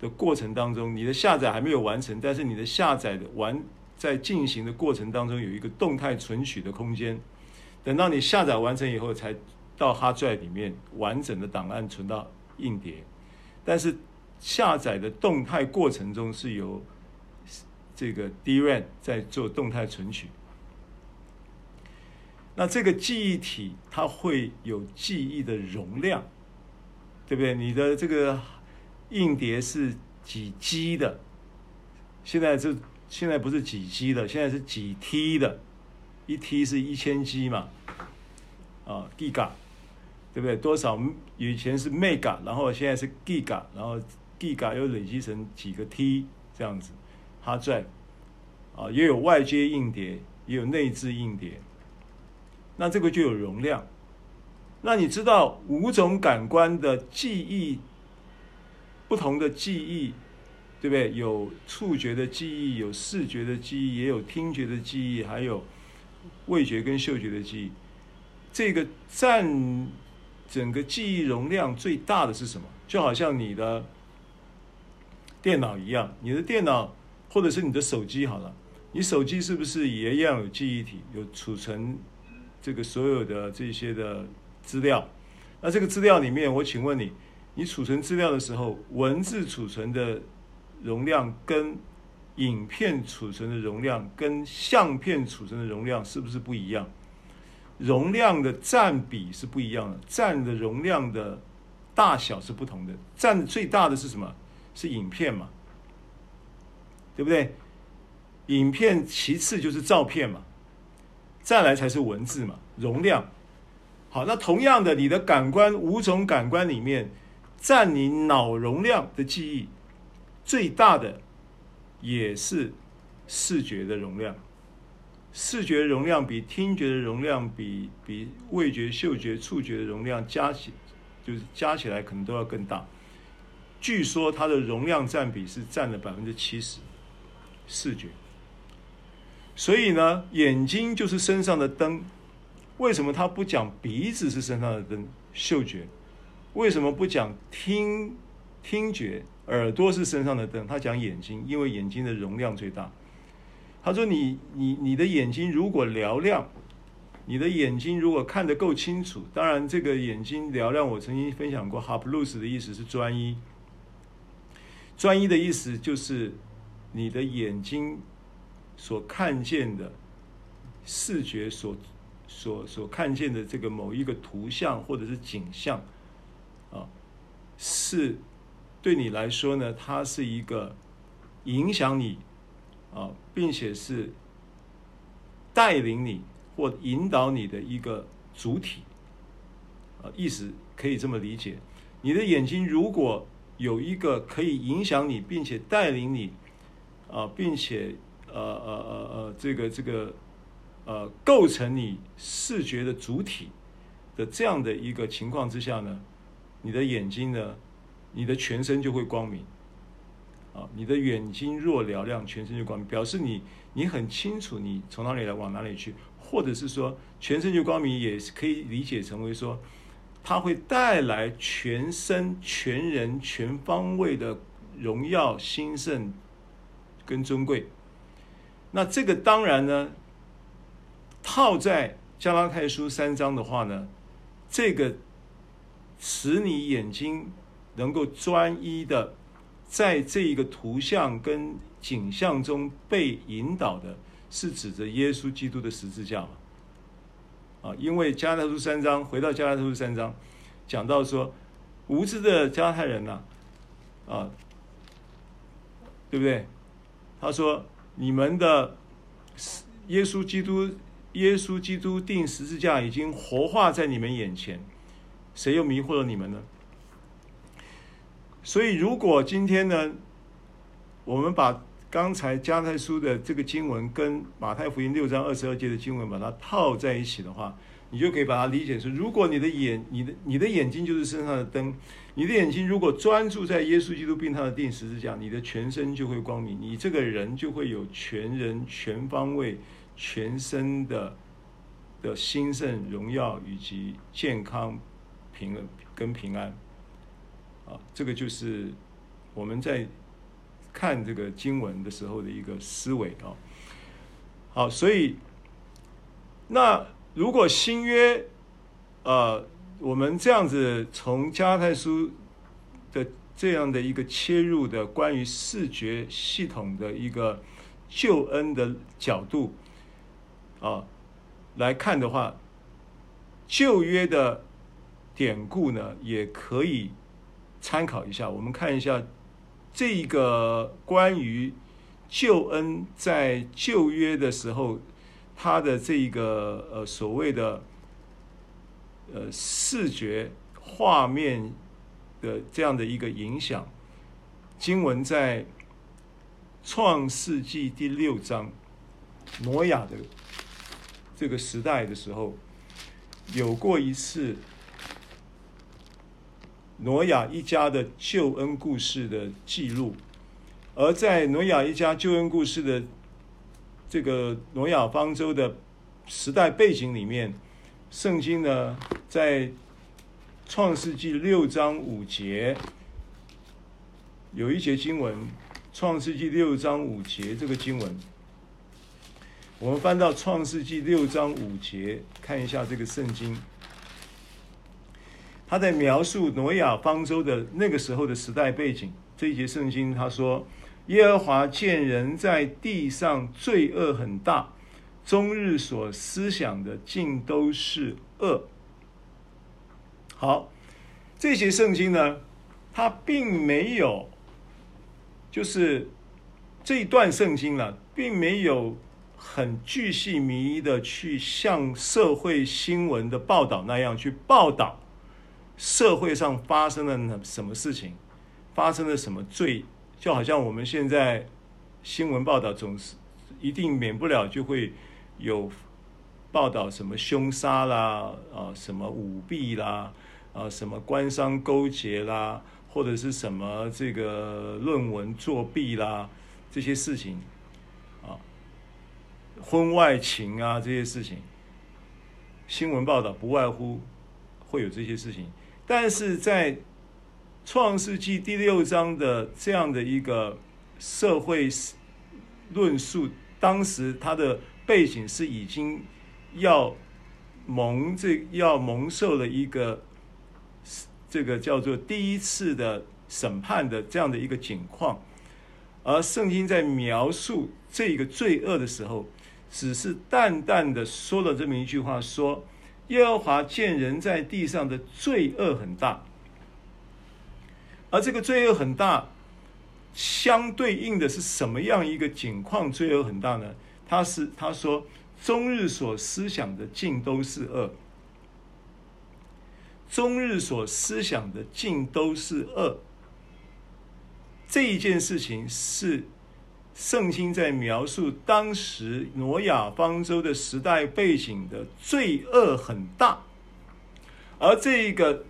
的过程当中，你的下载还没有完成，但是你的下载的完在进行的过程当中有一个动态存取的空间，等到你下载完成以后才。到 hard drive 里面完整的档案存到硬碟，但是下载的动态过程中是由这个 DRAM 在做动态存取。那这个记忆体它会有记忆的容量，对不对？你的这个硬碟是几 G 的？现在这现在不是几 G 的，现在是几 T 的，一 T 是一千 G 嘛？啊，Giga。对不对？多少以前是 mega，然后现在是 giga，然后 giga 又累积成几个 T 这样子，hard drive 啊，也有外接硬碟，也有内置硬碟，那这个就有容量。那你知道五种感官的记忆，不同的记忆，对不对？有触觉的记忆，有视觉的记忆，也有听觉的记忆，还有味觉跟嗅觉的记忆，这个占。整个记忆容量最大的是什么？就好像你的电脑一样，你的电脑或者是你的手机好了，你手机是不是也一样有记忆体，有储存这个所有的这些的资料？那这个资料里面，我请问你，你储存资料的时候，文字储存的容量跟影片储存的容量跟相片储存的容量是不是不一样？容量的占比是不一样的，占的容量的大小是不同的。占最大的是什么？是影片嘛，对不对？影片其次就是照片嘛，再来才是文字嘛。容量好，那同样的，你的感官五种感官里面，占你脑容量的记忆最大的也是视觉的容量。视觉容量比听觉的容量比比味觉、嗅觉、触觉的容量加起，就是加起来可能都要更大。据说它的容量占比是占了百分之七十，视觉。所以呢，眼睛就是身上的灯。为什么他不讲鼻子是身上的灯？嗅觉。为什么不讲听听觉？耳朵是身上的灯？他讲眼睛，因为眼睛的容量最大。他说你：“你你的眼睛如果嘹亮，你的眼睛如果看得够清楚，当然这个眼睛嘹亮，我曾经分享过。Haplus 的意思是专一，专一的意思就是你的眼睛所看见的视觉所所所看见的这个某一个图像或者是景象啊，是对你来说呢，它是一个影响你。”啊，并且是带领你或引导你的一个主体，啊，意思可以这么理解。你的眼睛如果有一个可以影响你，并且带领你，啊，并且呃呃呃呃，这个这个呃，构成你视觉的主体的这样的一个情况之下呢，你的眼睛呢，你的全身就会光明。啊，你的眼睛若嘹亮，全身就光明，表示你你很清楚你从哪里来，往哪里去，或者是说全身就光明，也是可以理解成为说，它会带来全身、全人、全方位的荣耀、兴盛跟尊贵。那这个当然呢，套在加拉太书三章的话呢，这个使你眼睛能够专一的。在这一个图像跟景象中被引导的，是指着耶稣基督的十字架嘛。啊，因为加拉太书三章，回到加拉太书三章，讲到说，无知的加拉太人呐、啊，啊，对不对？他说，你们的耶稣基督，耶稣基督钉十字架已经活化在你们眼前，谁又迷惑了你们呢？所以，如果今天呢，我们把刚才加太书的这个经文跟马太福音六章二十二节的经文把它套在一起的话，你就可以把它理解成：如果你的眼、你的、你的眼睛就是身上的灯，你的眼睛如果专注在耶稣基督并他的定时之下，你的全身就会光明，你这个人就会有全人、全方位、全身的的兴盛、荣耀以及健康、平安跟平安。啊，这个就是我们在。看这个经文的时候的一个思维啊，好，所以那如果新约，呃，我们这样子从加泰书的这样的一个切入的关于视觉系统的一个救恩的角度啊来看的话，旧约的典故呢也可以参考一下，我们看一下。这一个关于救恩在旧约的时候，他的这个呃所谓的呃视觉画面的这样的一个影响，经文在创世纪第六章，挪亚的这个时代的时候，有过一次。挪亚一家的救恩故事的记录，而在挪亚一家救恩故事的这个挪亚方舟的时代背景里面，圣经呢在创世纪六章五节有一节经文，创世纪六章五节这个经文，我们翻到创世纪六章五节看一下这个圣经。他在描述挪亚方舟的那个时候的时代背景。这一节圣经他说：“耶和华见人在地上罪恶很大，终日所思想的尽都是恶。”好，这些圣经呢，它并没有，就是这一段圣经呢、并没有很巨细靡遗的去像社会新闻的报道那样去报道。社会上发生了什么事情？发生了什么罪？就好像我们现在新闻报道总是一定免不了就会有报道什么凶杀啦，啊，什么舞弊啦，啊，什么官商勾结啦，或者是什么这个论文作弊啦，这些事情，啊，婚外情啊，这些事情，新闻报道不外乎会有这些事情。但是在创世纪第六章的这样的一个社会论述，当时它的背景是已经要蒙这要蒙受了一个这个叫做第一次的审判的这样的一个景况，而圣经在描述这个罪恶的时候，只是淡淡的说了这么一句话说。耶和华见人在地上的罪恶很大，而这个罪恶很大，相对应的是什么样一个景况？罪恶很大呢？他是他说，终日所思想的尽都是恶，终日所思想的尽都是恶。这一件事情是。圣经在描述当时挪亚方舟的时代背景的罪恶很大，而这一个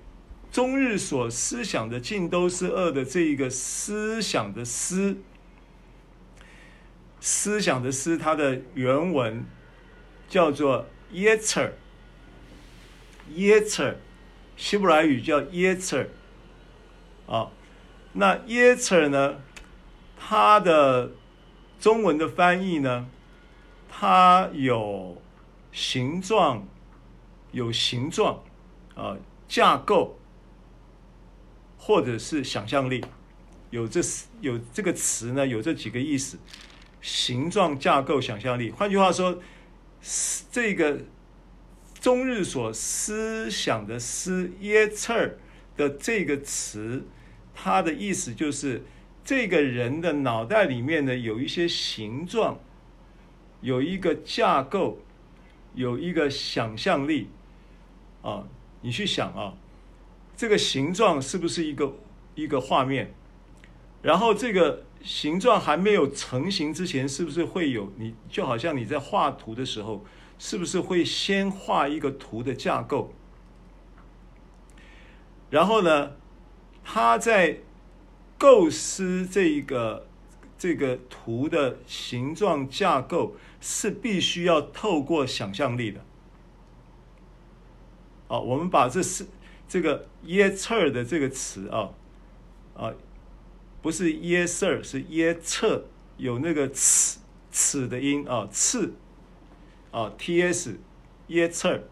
终日所思想的尽都是恶的这一个思想的思，思想的思，它的原文叫做耶策，耶策，希伯来语叫 “yeter”，，啊，那 “yeter” 呢，它的。中文的翻译呢，它有形状，有形状，啊，架构，或者是想象力，有这有这个词呢，有这几个意思。形状、架构、想象力。换句话说，这个中日所思想的思耶策儿的这个词，它的意思就是这个人的脑袋里面呢，有一些形状，有一个架构，有一个想象力啊。你去想啊，这个形状是不是一个一个画面？然后这个形状还没有成型之前，是不是会有你？就好像你在画图的时候，是不是会先画一个图的架构？然后呢，他在构思这一个这个图的形状架构，是必须要透过想象力的。啊，我们把这是这个耶策的这个词啊，啊。不是耶 Sir，是耶策，有那个齿齿的音啊，刺啊，ts 耶策，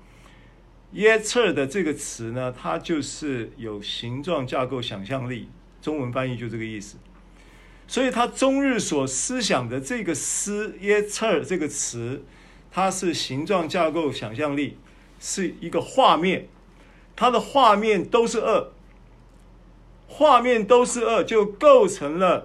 耶策的这个词呢，它就是有形状架构想象力，中文翻译就这个意思。所以，他中日所思想的这个思耶策这个词，它是形状架构想象力，是一个画面，它的画面都是二。画面都是二，就构成了《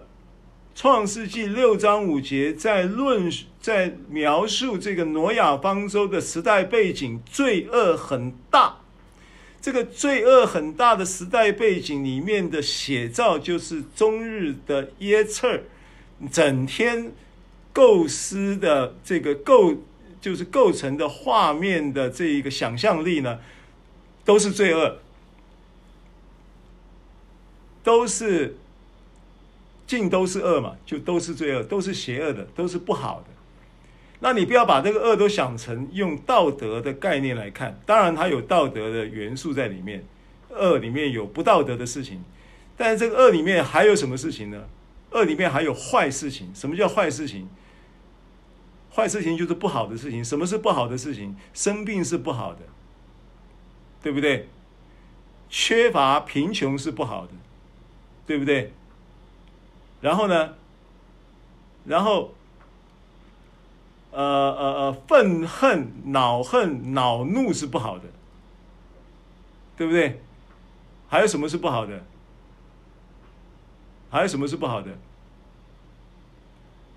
创世纪》六章五节在论在描述这个挪亚方舟的时代背景，罪恶很大。这个罪恶很大的时代背景里面的写照，就是中日的耶策，整天构思的这个构，就是构成的画面的这一个想象力呢，都是罪恶。都是尽都是恶嘛，就都是罪恶，都是邪恶的，都是不好的。那你不要把这个恶都想成用道德的概念来看，当然它有道德的元素在里面，恶里面有不道德的事情，但是这个恶里面还有什么事情呢？恶里面还有坏事情。什么叫坏事情？坏事情就是不好的事情。什么是不好的事情？生病是不好的，对不对？缺乏贫穷是不好的。对不对？然后呢？然后，呃呃呃，愤恨、恼恨、恼怒是不好的，对不对？还有什么是不好的？还有什么是不好的？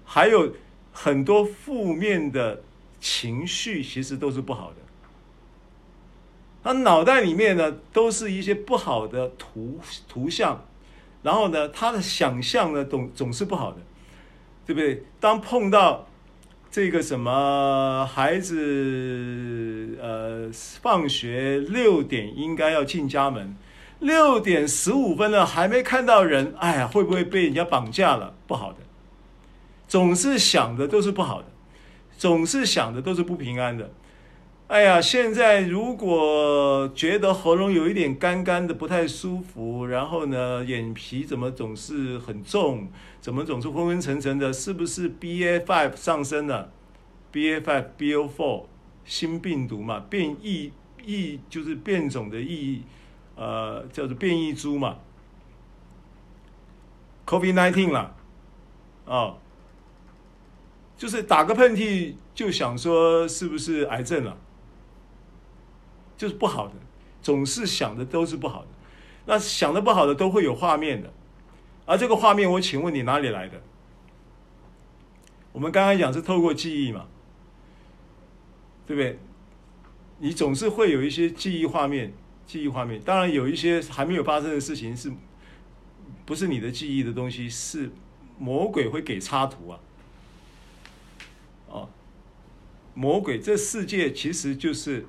还有很多负面的情绪，其实都是不好的。他脑袋里面呢，都是一些不好的图图像。然后呢，他的想象呢，总总是不好的，对不对？当碰到这个什么孩子，呃，放学六点应该要进家门，六点十五分了还没看到人，哎呀，会不会被人家绑架了？不好的，总是想的都是不好的，总是想的都是不平安的。哎呀，现在如果觉得喉咙有一点干干的，不太舒服，然后呢，眼皮怎么总是很重，怎么总是昏昏沉沉的？是不是 B A five 上升了 B A five、B O four 新病毒嘛，变异异就是变种的异，呃，叫做变异株嘛 COVID nineteen 了，哦，就是打个喷嚏就想说是不是癌症了？就是不好的，总是想的都是不好的，那想的不好的都会有画面的，而这个画面，我请问你哪里来的？我们刚刚讲是透过记忆嘛，对不对？你总是会有一些记忆画面，记忆画面，当然有一些还没有发生的事情是，不是你的记忆的东西，是魔鬼会给插图啊，哦，魔鬼，这世界其实就是。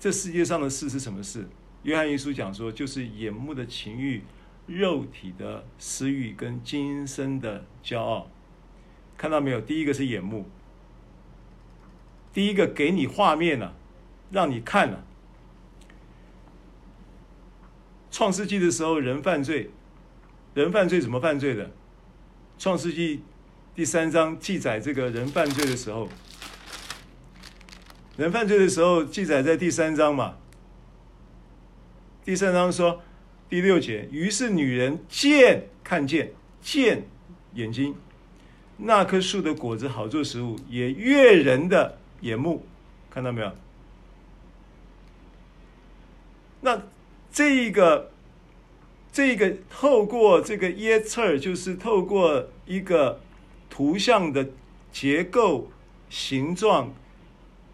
这世界上的事是什么事？约翰一书讲说，就是眼目的情欲、肉体的私欲跟今生的骄傲。看到没有？第一个是眼目，第一个给你画面了，让你看了。创世纪的时候，人犯罪，人犯罪怎么犯罪的？创世纪第三章记载这个人犯罪的时候。人犯罪的时候，记载在第三章嘛。第三章说第六节，于是女人见看见见眼睛，那棵树的果子好做食物，也悦人的眼目，看到没有？那这一个，这一个透过这个耶刺儿，就是透过一个图像的结构、形状，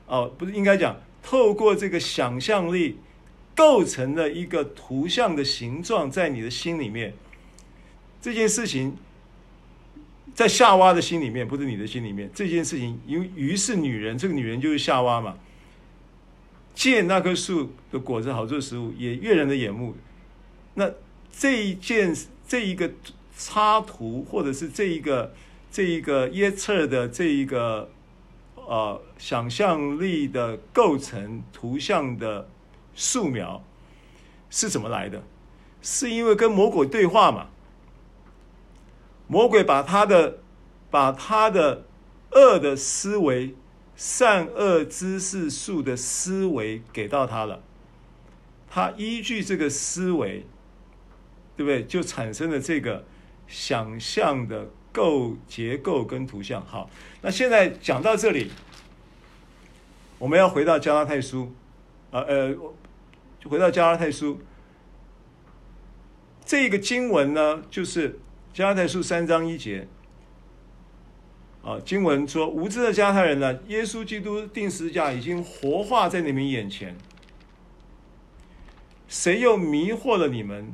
哦，不是应该讲，透过这个想象力构成了一个图像的形状，在你的心里面，这件事情，在夏娃的心里面，不是你的心里面，这件事情，因为鱼是女人，这个女人就是夏娃嘛。见那棵树的果子好做食物，也悦人的眼目。那这一件这一个插图，或者是这一个这一个耶侧的这一个呃想象力的构成图像的素描，是怎么来的？是因为跟魔鬼对话嘛？魔鬼把他的把他的恶的思维。善恶知识树的思维给到他了，他依据这个思维，对不对？就产生了这个想象的构结构跟图像。好，那现在讲到这里，我们要回到加拉太书，呃呃，就回到加拉太书。这个经文呢，就是加拉太书三章一节。啊，经文说，无知的加太人呢，耶稣基督钉十字架已经活化在你们眼前，谁又迷惑了你们？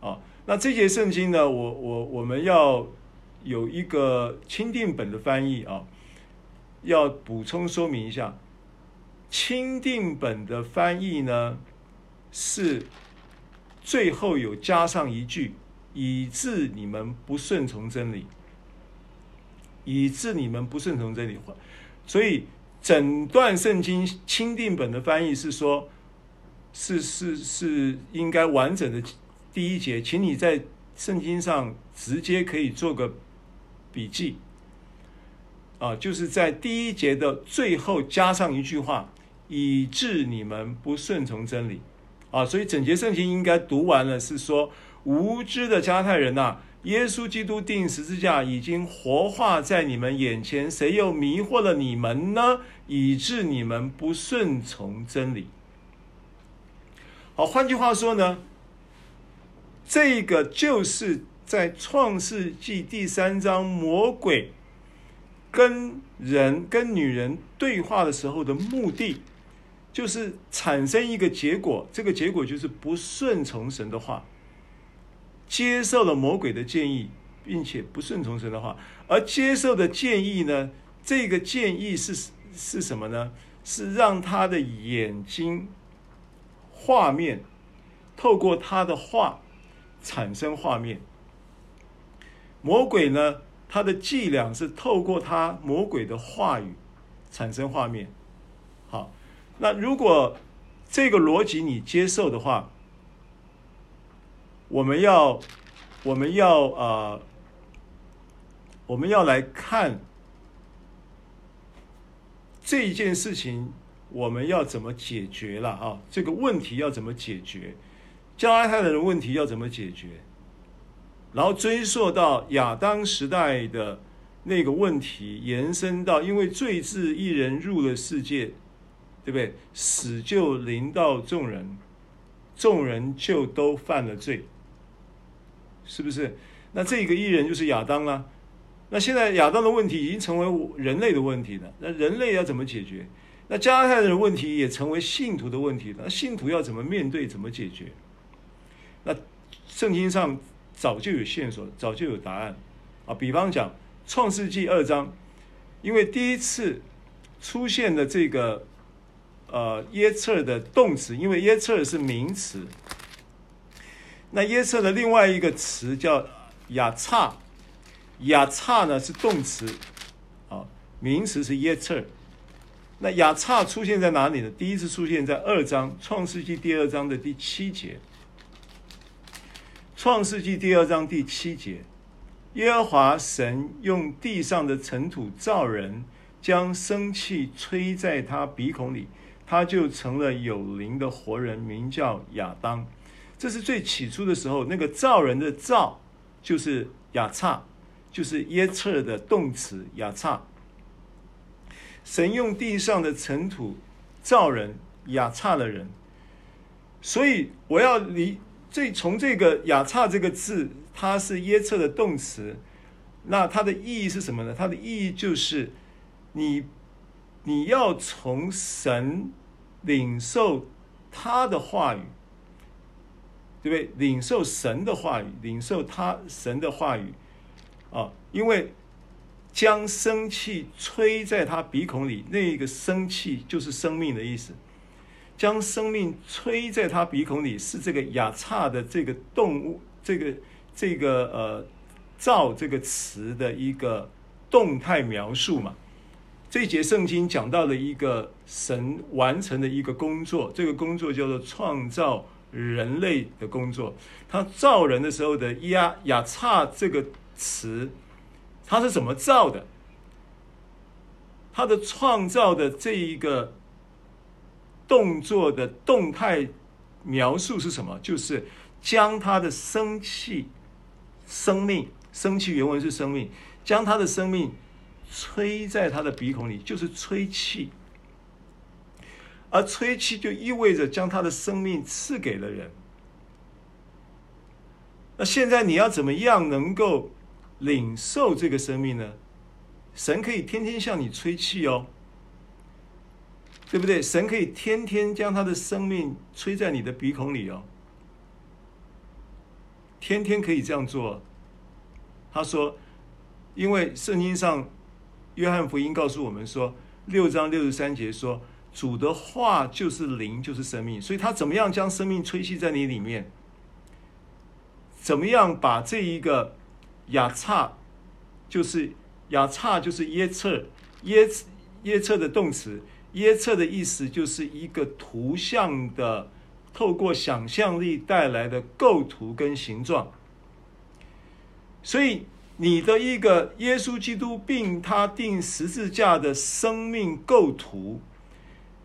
啊，那这节圣经呢，我我我们要有一个钦定本的翻译啊，要补充说明一下，钦定本的翻译呢，是最后有加上一句，以致你们不顺从真理。以致你们不顺从真理，所以整段圣经钦定本的翻译是说，是是是应该完整的第一节，请你在圣经上直接可以做个笔记，啊，就是在第一节的最后加上一句话，以致你们不顺从真理，啊，所以整节圣经应该读完了，是说无知的加太人呐、耶稣基督钉十字架已经活化在你们眼前，谁又迷惑了你们呢？以致你们不顺从真理。好，换句话说呢，这个就是在创世纪第三章魔鬼跟人跟女人对话的时候的目的，就是产生一个结果，这个结果就是不顺从神的话。接受了魔鬼的建议，并且不顺从神的话，而接受的建议呢？这个建议是是什么呢？是让他的眼睛画面透过他的话产生画面。魔鬼呢？他的伎俩是透过他魔鬼的话语产生画面。好，那如果这个逻辑你接受的话，我们要，我们要呃，我们要来看这一件事情，我们要怎么解决了啊？这个问题要怎么解决？加拉太人的问题要怎么解决？然后追溯到亚当时代的那个问题，延伸到因为罪自一人入了世界，对不对？死就临到众人，众人就都犯了罪。是不是？那这个艺人就是亚当啊。那现在亚当的问题已经成为人类的问题了。那人类要怎么解决？那加拉太人的问题也成为信徒的问题了。那信徒要怎么面对？怎么解决？那圣经上早就有线索，早就有答案啊。比方讲，创世纪二章，因为第一次出现的这个呃耶侧的动词，因为耶侧是名词。那耶侧的另外一个词叫亚萨，亚萨呢是动词，啊，名词是耶侧。那亚萨出现在哪里呢？第一次出现在二章创世纪第二章的第七节。创世纪第二章第七节，耶和华神用地上的尘土造人，将生气吹在他鼻孔里，他就成了有灵的活人，名叫亚当。这是最起初的时候，那个造人的造就是亚差，就是耶侧的动词亚差。神用地上的尘土造人，亚差的人。所以我要离这从这个亚差这个字，它是耶侧的动词，那它的意义是什么呢？它的意义就是你你要从神领受他的话语，对不对？领受神的话语，领受他神的话语啊，因为将生气吹在他鼻孔里，那个生气就是生命的意思。将生命吹在他鼻孔里，是这个亚差的这个动物，这个这个呃造这个词的一个动态描述嘛。这节圣经讲到了一个神完成的一个工作，这个工作叫做创造人类的工作。他造人的时候的亚亚差这个词，他是怎么造的？他的创造的这一个。动作的动态描述是什么？就是将他的生气、生命、生气原文是生命，将他的生命吹在他的鼻孔里，就是吹气。而吹气就意味着将他的生命赐给了人。那现在你要怎么样能够领受这个生命呢？神可以天天向你吹气哦。对不对？神可以天天将他的生命吹在你的鼻孔里哦，天天可以这样做。他说，因为圣经上约翰福音告诉我们说，六章六十三节说，主的话就是灵，就是生命。所以他怎么样将生命吹气在你里面？怎么样把这一个亚差，就是亚差，就是耶策耶耶策的动词。耶策的意思就是一个图像的，透过想象力带来的构图跟形状。所以你的一个耶稣基督并他钉十字架的生命构图，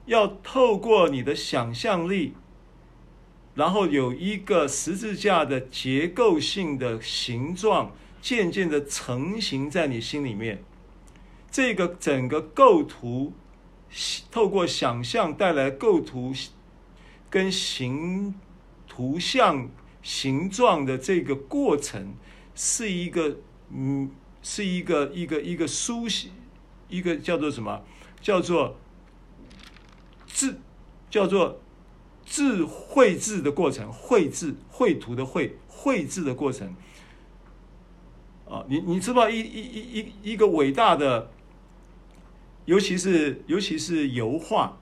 要透过你的想象力，然后有一个十字架的结构性的形状，渐渐的成型在你心里面。这个整个构图。透过想象带来构图跟形图像形状的这个过程，是一个嗯，是一个一个一个书写，一个叫做什么？叫做字，叫做字绘制的过程，绘制绘图的绘绘制的过程。啊，你你知道一一一一一个伟大的。尤其是尤其是油画，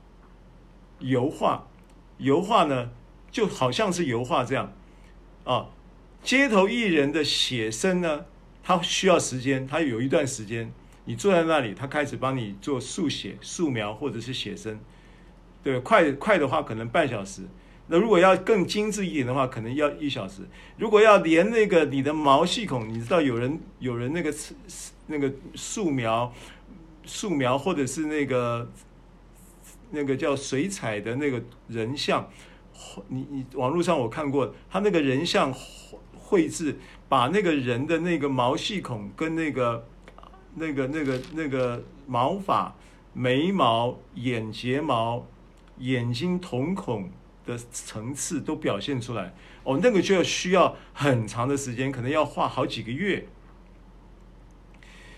油画，油画呢，就好像是油画这样，啊，街头艺人的写生呢，他需要时间，他有一段时间，你坐在那里，他开始帮你做速写、素描或者是写生，对，快快的话可能半小时，那如果要更精致一点的话，可能要一小时。如果要连那个你的毛细孔，你知道有人有人那个那个素描。素描或者是那个那个叫水彩的那个人像，你你网络上我看过，他那个人像绘制，把那个人的那个毛细孔跟那个那个那个那个毛发、眉毛、眼睫毛、眼睛瞳孔的层次都表现出来，哦，那个就要需要很长的时间，可能要画好几个月。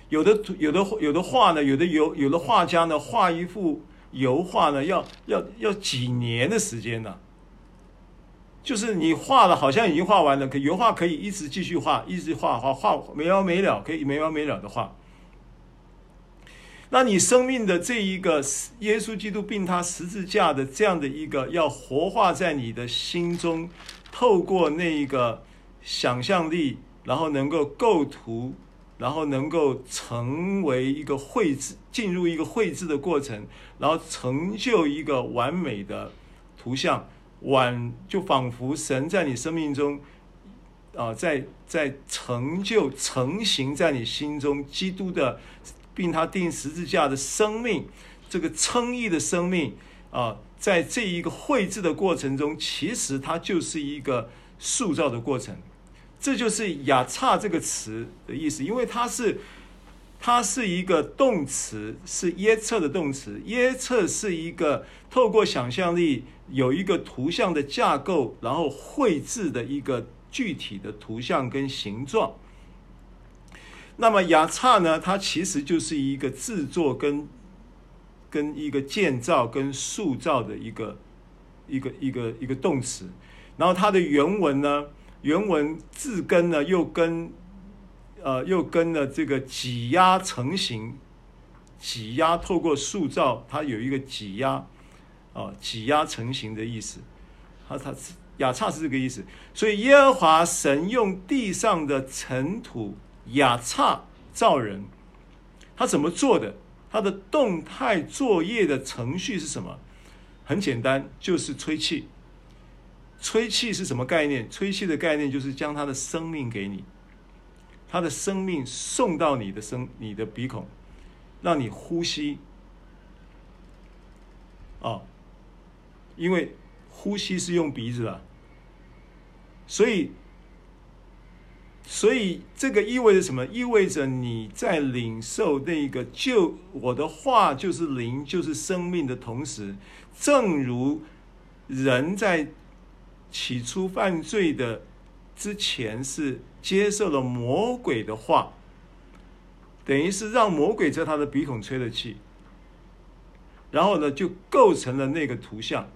有的有的有的画呢，有的有有的画家呢，画一幅油画呢，要要要几年的时间呢。就是你画了，好像已经画完了，可油画可以一直继续画，一直画画画没完没了，可以没完没了的画。那你生命的这一个耶稣基督并他十字架的这样的一个要活化在你的心中，透过那一个想象力，然后能够构图。然后能够成为一个绘制，进入一个绘制的过程，然后成就一个完美的图像，完就仿佛神在你生命中，啊，在在成就成型在你心中，基督的，并他钉十字架的生命，这个称义的生命啊，在这一个绘制的过程中，其实它就是一个塑造的过程。这就是雅差这个词的意思，因为它是它是一个动词，是耶测的动词。耶测是一个透过想象力有一个图像的架构，然后绘制的一个具体的图像跟形状。那么雅差呢，它其实就是一个制作跟跟一个建造跟塑造的一个一个一个一个动词。然后它的原文呢？原文字根呢，又跟，呃，又跟了这个挤压成型，挤压透过塑造，它有一个挤压，啊、挤压成型的意思，它它亚差是这个意思。所以耶和华神用地上的尘土亚差造人，他怎么做的？他的动态作业的程序是什么？很简单，就是吹气。吹气是什么概念？吹气的概念就是将他的生命给你，他的生命送到你的生、你的鼻孔，让你呼吸。啊，因为呼吸是用鼻子的，所以，所以这个意味着什么？意味着你在领受那个就我的话就是灵，就是生命的同时，正如人在。起初犯罪的之前是接受了魔鬼的话，等于是让魔鬼在他的鼻孔吹了气，然后呢就构成了那个图像，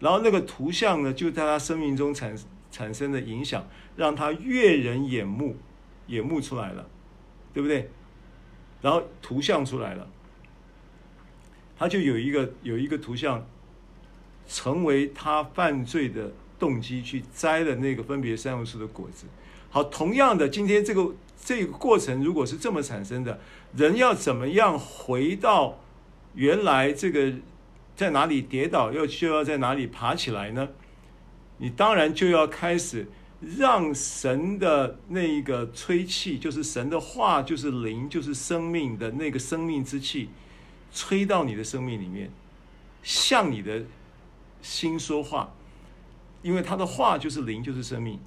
然后那个图像呢就在他生命中产产生的影响，让他悦人眼目，眼目出来了，对不对？然后图像出来了，他就有一个有一个图像。成为他犯罪的动机，去摘了那个分别善恶树的果子。好，同样的，今天这个这个过程如果是这么产生的，人要怎么样回到原来这个在哪里跌倒，又就要在哪里爬起来呢？你当然就要开始让神的那一个吹气，就是神的话，就是灵，就是生命的那个生命之气，吹到你的生命里面，向你的。心说话，因为他的话就是灵，就是生命，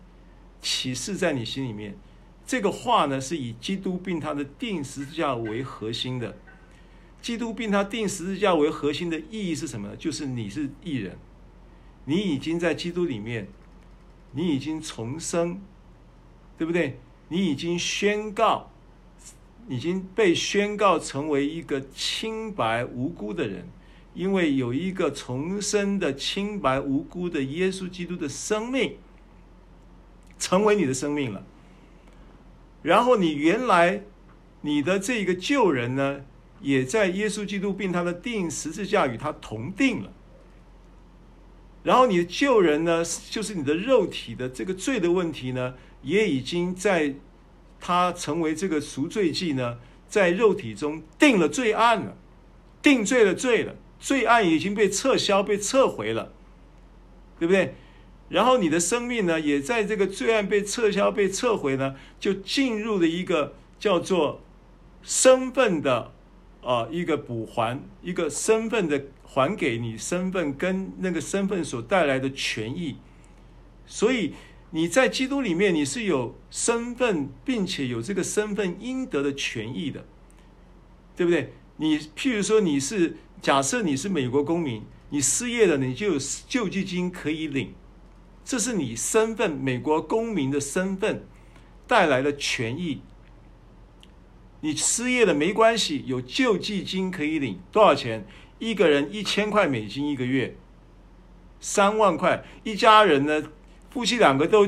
启示在你心里面。这个话呢，是以基督并他的钉十字架为核心的。基督并他钉十字架为核心的意义是什么呢？就是你是义人，你已经在基督里面，你已经重生，对不对？你已经宣告，已经被宣告成为一个清白无辜的人。因为有一个重生的清白无辜的耶稣基督的生命，成为你的生命了。然后你原来你的这个旧人呢，也在耶稣基督并他的钉十字架与他同钉了。然后你的旧人呢，就是你的肉体的这个罪的问题呢，也已经在他成为这个赎罪祭呢，在肉体中定了罪案了，定罪了罪了。罪案已经被撤销、被撤回了，对不对？然后你的生命呢，也在这个罪案被撤销、被撤回呢，就进入了一个叫做身份的啊、呃、一个补还，一个身份的还给你身份跟那个身份所带来的权益。所以你在基督里面，你是有身份，并且有这个身份应得的权益的，对不对？你譬如说你是。假设你是美国公民，你失业了，你就有救济金可以领，这是你身份美国公民的身份带来的权益。你失业了没关系，有救济金可以领，多少钱？一个人一千块美金一个月，三万块。一家人呢，夫妻两个都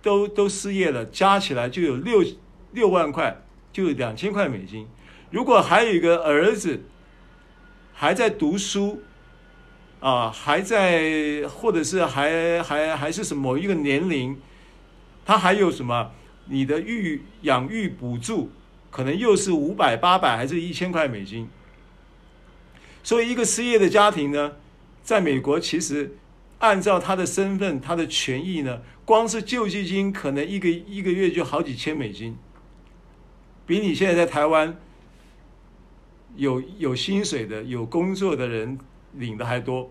都都失业了，加起来就有六六万块，就两千块美金。如果还有一个儿子，还在读书，啊，还在，或者是还还还是什么一个年龄，他还有什么？你的育养育补助可能又是五百、八百，还是一千块美金。所以，一个失业的家庭呢，在美国其实按照他的身份、他的权益呢，光是救济金可能一个一个月就好几千美金，比你现在在台湾。有有薪水的、有工作的人领的还多，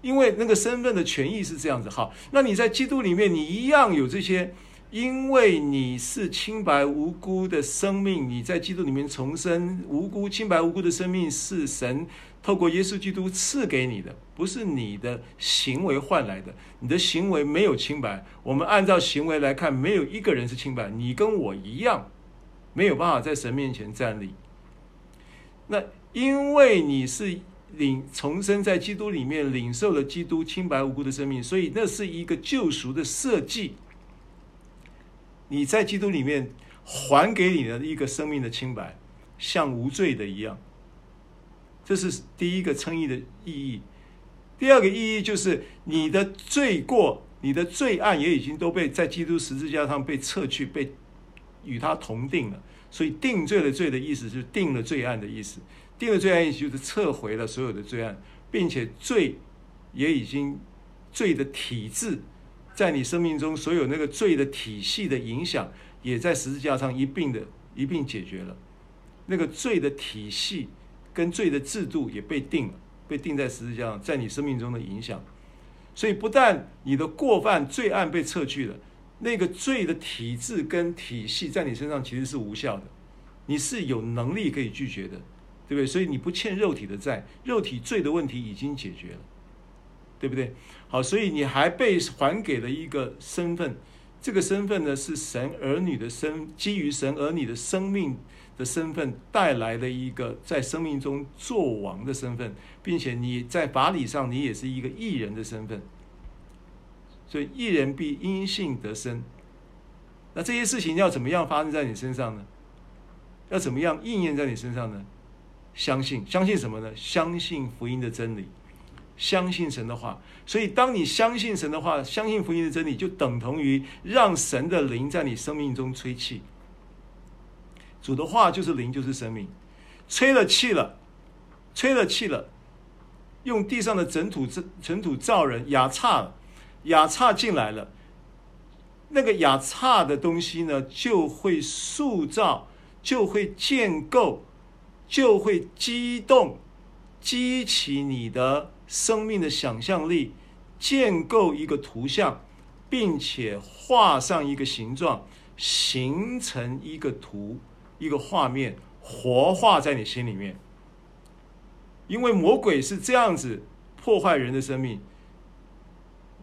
因为那个身份的权益是这样子。好，那你在基督里面，你一样有这些，因为你是清白无辜的生命，你在基督里面重生，无辜清白无辜的生命是神透过耶稣基督赐给你的，不是你的行为换来的。你的行为没有清白，我们按照行为来看，没有一个人是清白。你跟我一样，没有办法在神面前站立。那因为你是。领重生在基督里面，领受了基督清白无辜的生命，所以那是一个救赎的设计。你在基督里面还给你的一个生命的清白，像无罪的一样。这是第一个称义的意义。第二个意义就是你的罪过、你的罪案也已经都被在基督十字架上被撤去，被与他同定了。所以定罪的罪的意思就是定了罪案的意思。定了罪案，意思就是撤回了所有的罪案，并且罪也已经罪的体制，在你生命中所有那个罪的体系的影响，也在十字架上一并的一并解决了。那个罪的体系跟罪的制度也被定了，被定在十字架上，在你生命中的影响。所以不但你的过犯罪案被撤去了，那个罪的体制跟体系在你身上其实是无效的，你是有能力可以拒绝的。对不对？所以你不欠肉体的债，肉体罪的问题已经解决了，对不对？好，所以你还被还给了一个身份，这个身份呢是神儿女的身，基于神儿女的生命的身份带来的一个在生命中作王的身份，并且你在法理上你也是一个义人的身份，所以一人必因信得生。那这些事情要怎么样发生在你身上呢？要怎么样应验在你身上呢？相信，相信什么呢？相信福音的真理，相信神的话。所以，当你相信神的话，相信福音的真理，就等同于让神的灵在你生命中吹气。主的话就是灵，就是生命。吹了气了，吹了气了，用地上的尘土、尘土造人，亚差了，亚差进来了。那个亚差的东西呢，就会塑造，就会建构。就会激动、激起你的生命的想象力，建构一个图像，并且画上一个形状，形成一个图、一个画面，活化在你心里面。因为魔鬼是这样子破坏人的生命，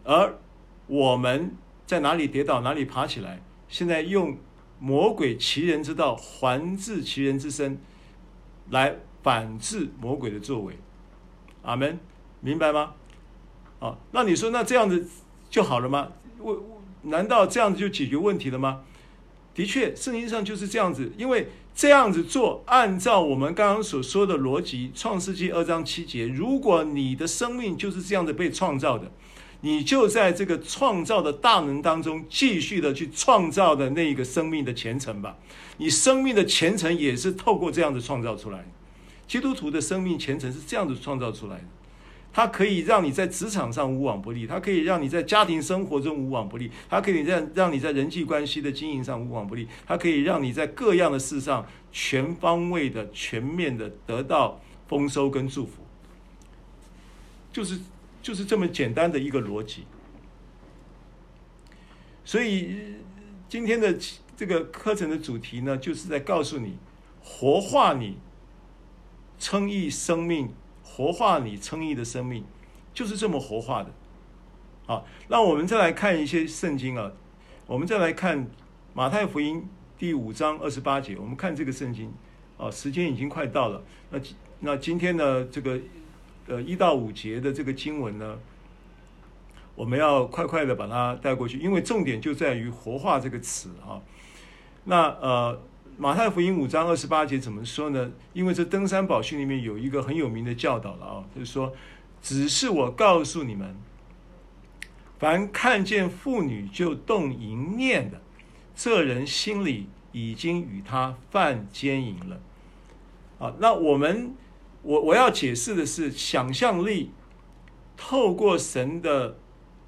而我们在哪里跌倒，哪里爬起来。现在用魔鬼其人之道，还治其人之身。来反制魔鬼的作为，阿门，明白吗？啊，那你说那这样子就好了吗？我难道这样子就解决问题了吗？的确，圣经上就是这样子，因为这样子做，按照我们刚刚所说的逻辑，《创世纪》二章七节，如果你的生命就是这样子被创造的。你就在这个创造的大能当中，继续的去创造的那一个生命的前程吧。你生命的前程也是透过这样子创造出来。基督徒的生命前程是这样子创造出来的。它可以让你在职场上无往不利，它可以让你在家庭生活中无往不利，它可以让让你在人际关系的经营上无往不利，它可以让你在各样的事上全方位的、全面的得到丰收跟祝福。就是。就是这么简单的一个逻辑，所以今天的这个课程的主题呢，就是在告诉你，活化你称义生命，活化你称义的生命，就是这么活化的。好，那我们再来看一些圣经啊，我们再来看马太福音第五章二十八节，我们看这个圣经啊，时间已经快到了，那那今天呢，这个。呃，一到五节的这个经文呢，我们要快快的把它带过去，因为重点就在于“活化”这个词啊。那呃，马太福音五章二十八节怎么说呢？因为这登山宝训里面有一个很有名的教导了啊，就是说：“只是我告诉你们，凡看见妇女就动淫念的，这人心里已经与她犯奸淫了。”啊，那我们。我我要解释的是，想象力透过神的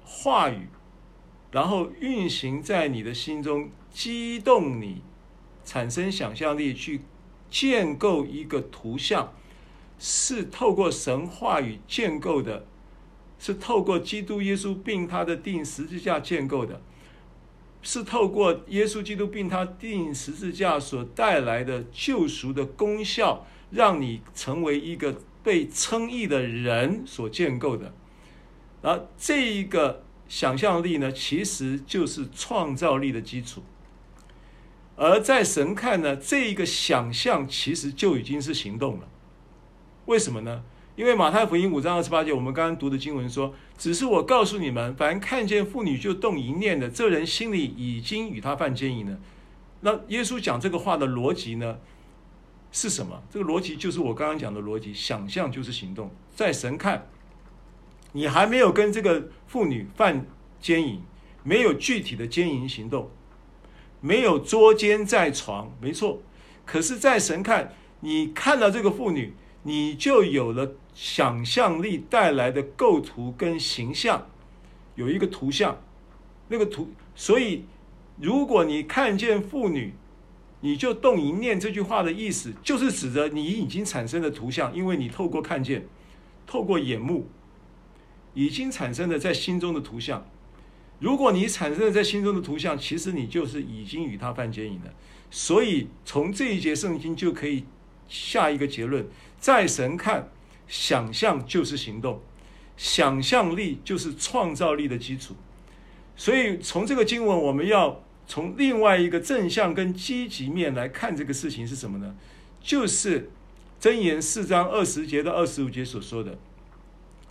话语，然后运行在你的心中，激动你，产生想象力，去建构一个图像，是透过神话语建构的是透过基督耶稣并他的钉十字架建构的，是透过耶稣基督并他钉十字架所带来的救赎的功效，让你成为一个被称义的人所建构的。而这一个想象力呢，其实就是创造力的基础。而在神看呢，这一个想象其实就已经是行动了。为什么呢？因为马太福音五章二十八节，我们刚刚读的经文说：“只是我告诉你们，凡看见妇女就动淫念的，这人心里已经与她犯奸淫了。”那耶稣讲这个话的逻辑呢，是什么？这个逻辑就是我刚刚讲的逻辑：想象就是行动。在神看，你还没有跟这个妇女犯奸淫，没有具体的奸淫行动。没有捉奸在床，没错。可是，在神看，你看到这个妇女，你就有了想象力带来的构图跟形象，有一个图像，那个图。所以，如果你看见妇女，你就动淫念。这句话的意思，就是指着你已经产生的图像，因为你透过看见，透过眼目，已经产生了在心中的图像。如果你产生了在心中的图像，其实你就是已经与他犯奸淫了。所以从这一节圣经就可以下一个结论：在神看，想象就是行动，想象力就是创造力的基础。所以从这个经文，我们要从另外一个正向跟积极面来看这个事情是什么呢？就是箴言四章二十节到二十五节所说的：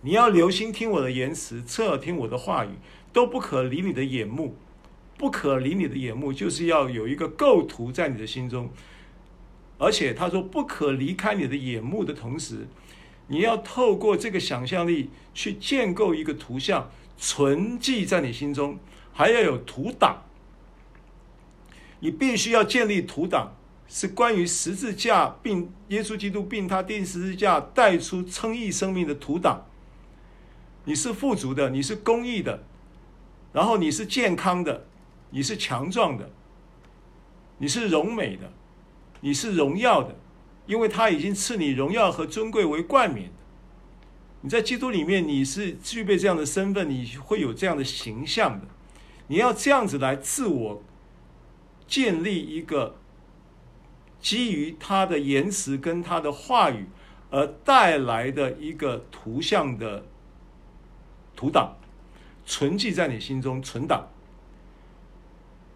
你要留心听我的言辞，侧耳听我的话语。都不可离你的眼目，不可离你的眼目，就是要有一个构图在你的心中。而且他说，不可离开你的眼目的同时，你要透过这个想象力去建构一个图像，存记在你心中，还要有图档。你必须要建立图档，是关于十字架并耶稣基督并他钉十字架带出称义生命的图档。你是富足的，你是公义的。然后你是健康的，你是强壮的，你是荣美的，你是荣耀的，因为他已经赐你荣耀和尊贵为冠冕。你在基督里面，你是具备这样的身份，你会有这样的形象的。你要这样子来自我建立一个基于他的言辞跟他的话语而带来的一个图像的图档。存记在你心中存档，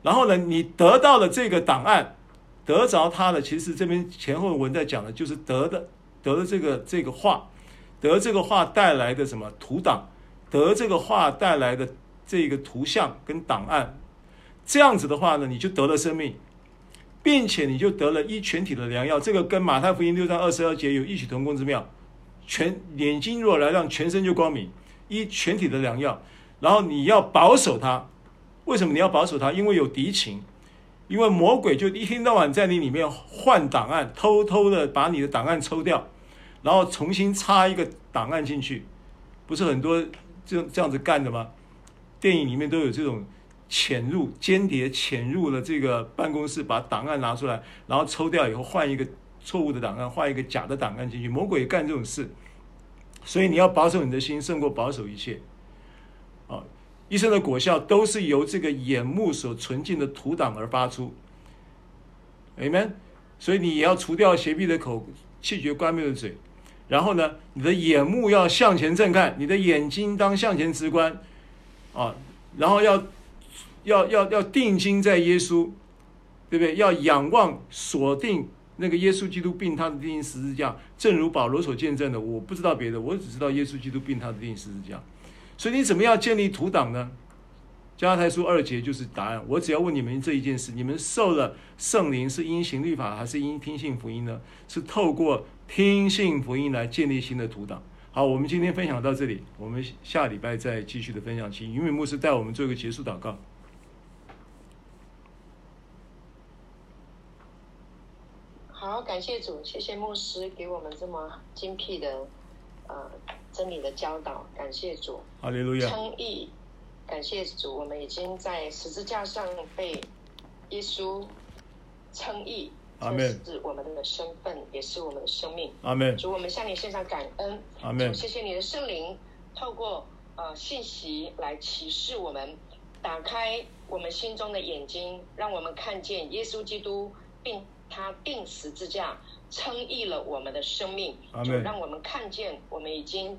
然后呢，你得到了这个档案，得着它的，其实这边前后文在讲的就是得的，得了这个这个话，得这个话带来的什么图档，得这个话带来的这个图像跟档案，这样子的话呢，你就得了生命，并且你就得了一全体的良药。这个跟马太福音六章二十二节有异曲同工之妙，全眼睛若来亮，全身就光明，一全体的良药。然后你要保守它，为什么你要保守它？因为有敌情，因为魔鬼就一天到晚在你里面换档案，偷偷的把你的档案抽掉，然后重新插一个档案进去，不是很多这这样子干的吗？电影里面都有这种潜入间谍潜入了这个办公室，把档案拿出来，然后抽掉以后换一个错误的档案，换一个假的档案进去。魔鬼干这种事，所以你要保守你的心，胜过保守一切。啊，一生的果效都是由这个眼目所纯净的图档而发出，Amen。所以你也要除掉邪僻的口，弃绝乖谬的嘴。然后呢，你的眼目要向前正看，你的眼睛当向前直观，啊，然后要要要要定睛在耶稣，对不对？要仰望锁定那个耶稣基督并他的钉十字架，正如保罗所见证的。我不知道别的，我只知道耶稣基督并他的钉十字架。所以你怎么样建立图档呢？加拉太书二节就是答案。我只要问你们这一件事：你们受了圣灵是因行律法，还是因听信福音呢？是透过听信福音来建立新的图档。好，我们今天分享到这里，我们下礼拜再继续的分享。请云敏牧师带我们做一个结束祷告。好，感谢主，谢谢牧师给我们这么精辟的。呃，真理的教导，感谢主，阿利路亚，称义，感谢主，我们已经在十字架上被耶稣称义，阿门是我们的身份，也是我们的生命。阿门。主，我们向你献上感恩。阿门。谢谢你的圣灵，透过呃信息来启示我们，打开我们心中的眼睛，让我们看见耶稣基督，并他定十字架，称义了我们的生命，就让我们看见我们已经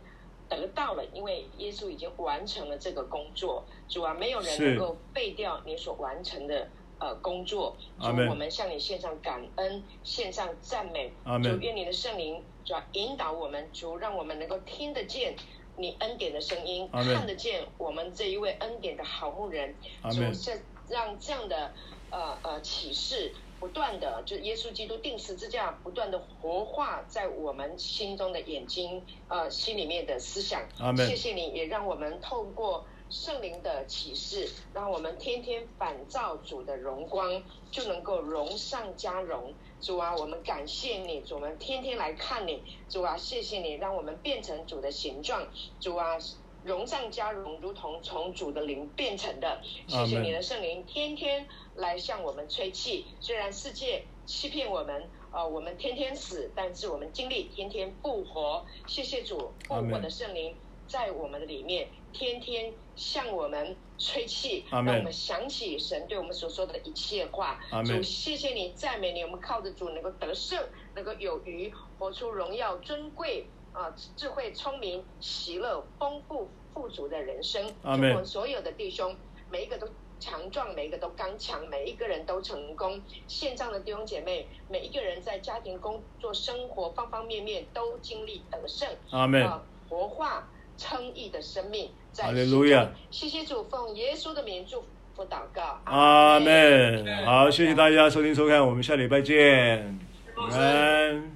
得到了，因为耶稣已经完成了这个工作。主啊，没有人能够废掉你所完成的呃工作。主，我们向你献上感恩，献上赞美。主，愿你的圣灵主要引导我们，主让我们能够听得见你恩典的声音，看得见我们这一位恩典的好牧人。主，是让这样的呃呃启示。不断的，就耶稣基督定十字架，不断的活化在我们心中的眼睛，呃，心里面的思想。谢谢你，也让我们透过圣灵的启示，让我们天天反照主的荣光，就能够荣上加荣。主啊，我们感谢你，主，我们天天来看你。主啊，谢谢你，让我们变成主的形状。主啊。荣上加荣，如同从主的灵变成的。谢谢你的圣灵，天天来向我们吹气。虽然世界欺骗我们，呃，我们天天死，但是我们经历天天复活。谢谢主复活的圣灵在我们的里面，天天向我们吹气，让我们想起神对我们所说的一切话。主，谢谢你，赞美你，我们靠着主能够得胜，能够有余，活出荣耀尊贵。啊，智慧、聪明、喜乐、丰富、富足的人生，祝福我们所有的弟兄，每一个都强壮，每一个都刚强，每一个人都成功。线上的弟兄姐妹，每一个人在家庭、工作、生活方方面面都经历得胜。阿门。啊，活化称义的生命在。哈利路亚。谢谢主，奉耶稣的名祝福祷告。阿门。好，谢谢大家收听收看，我们下礼拜见。平安。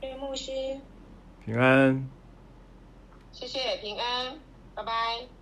谢谢牧师。平安，谢谢平安，拜拜。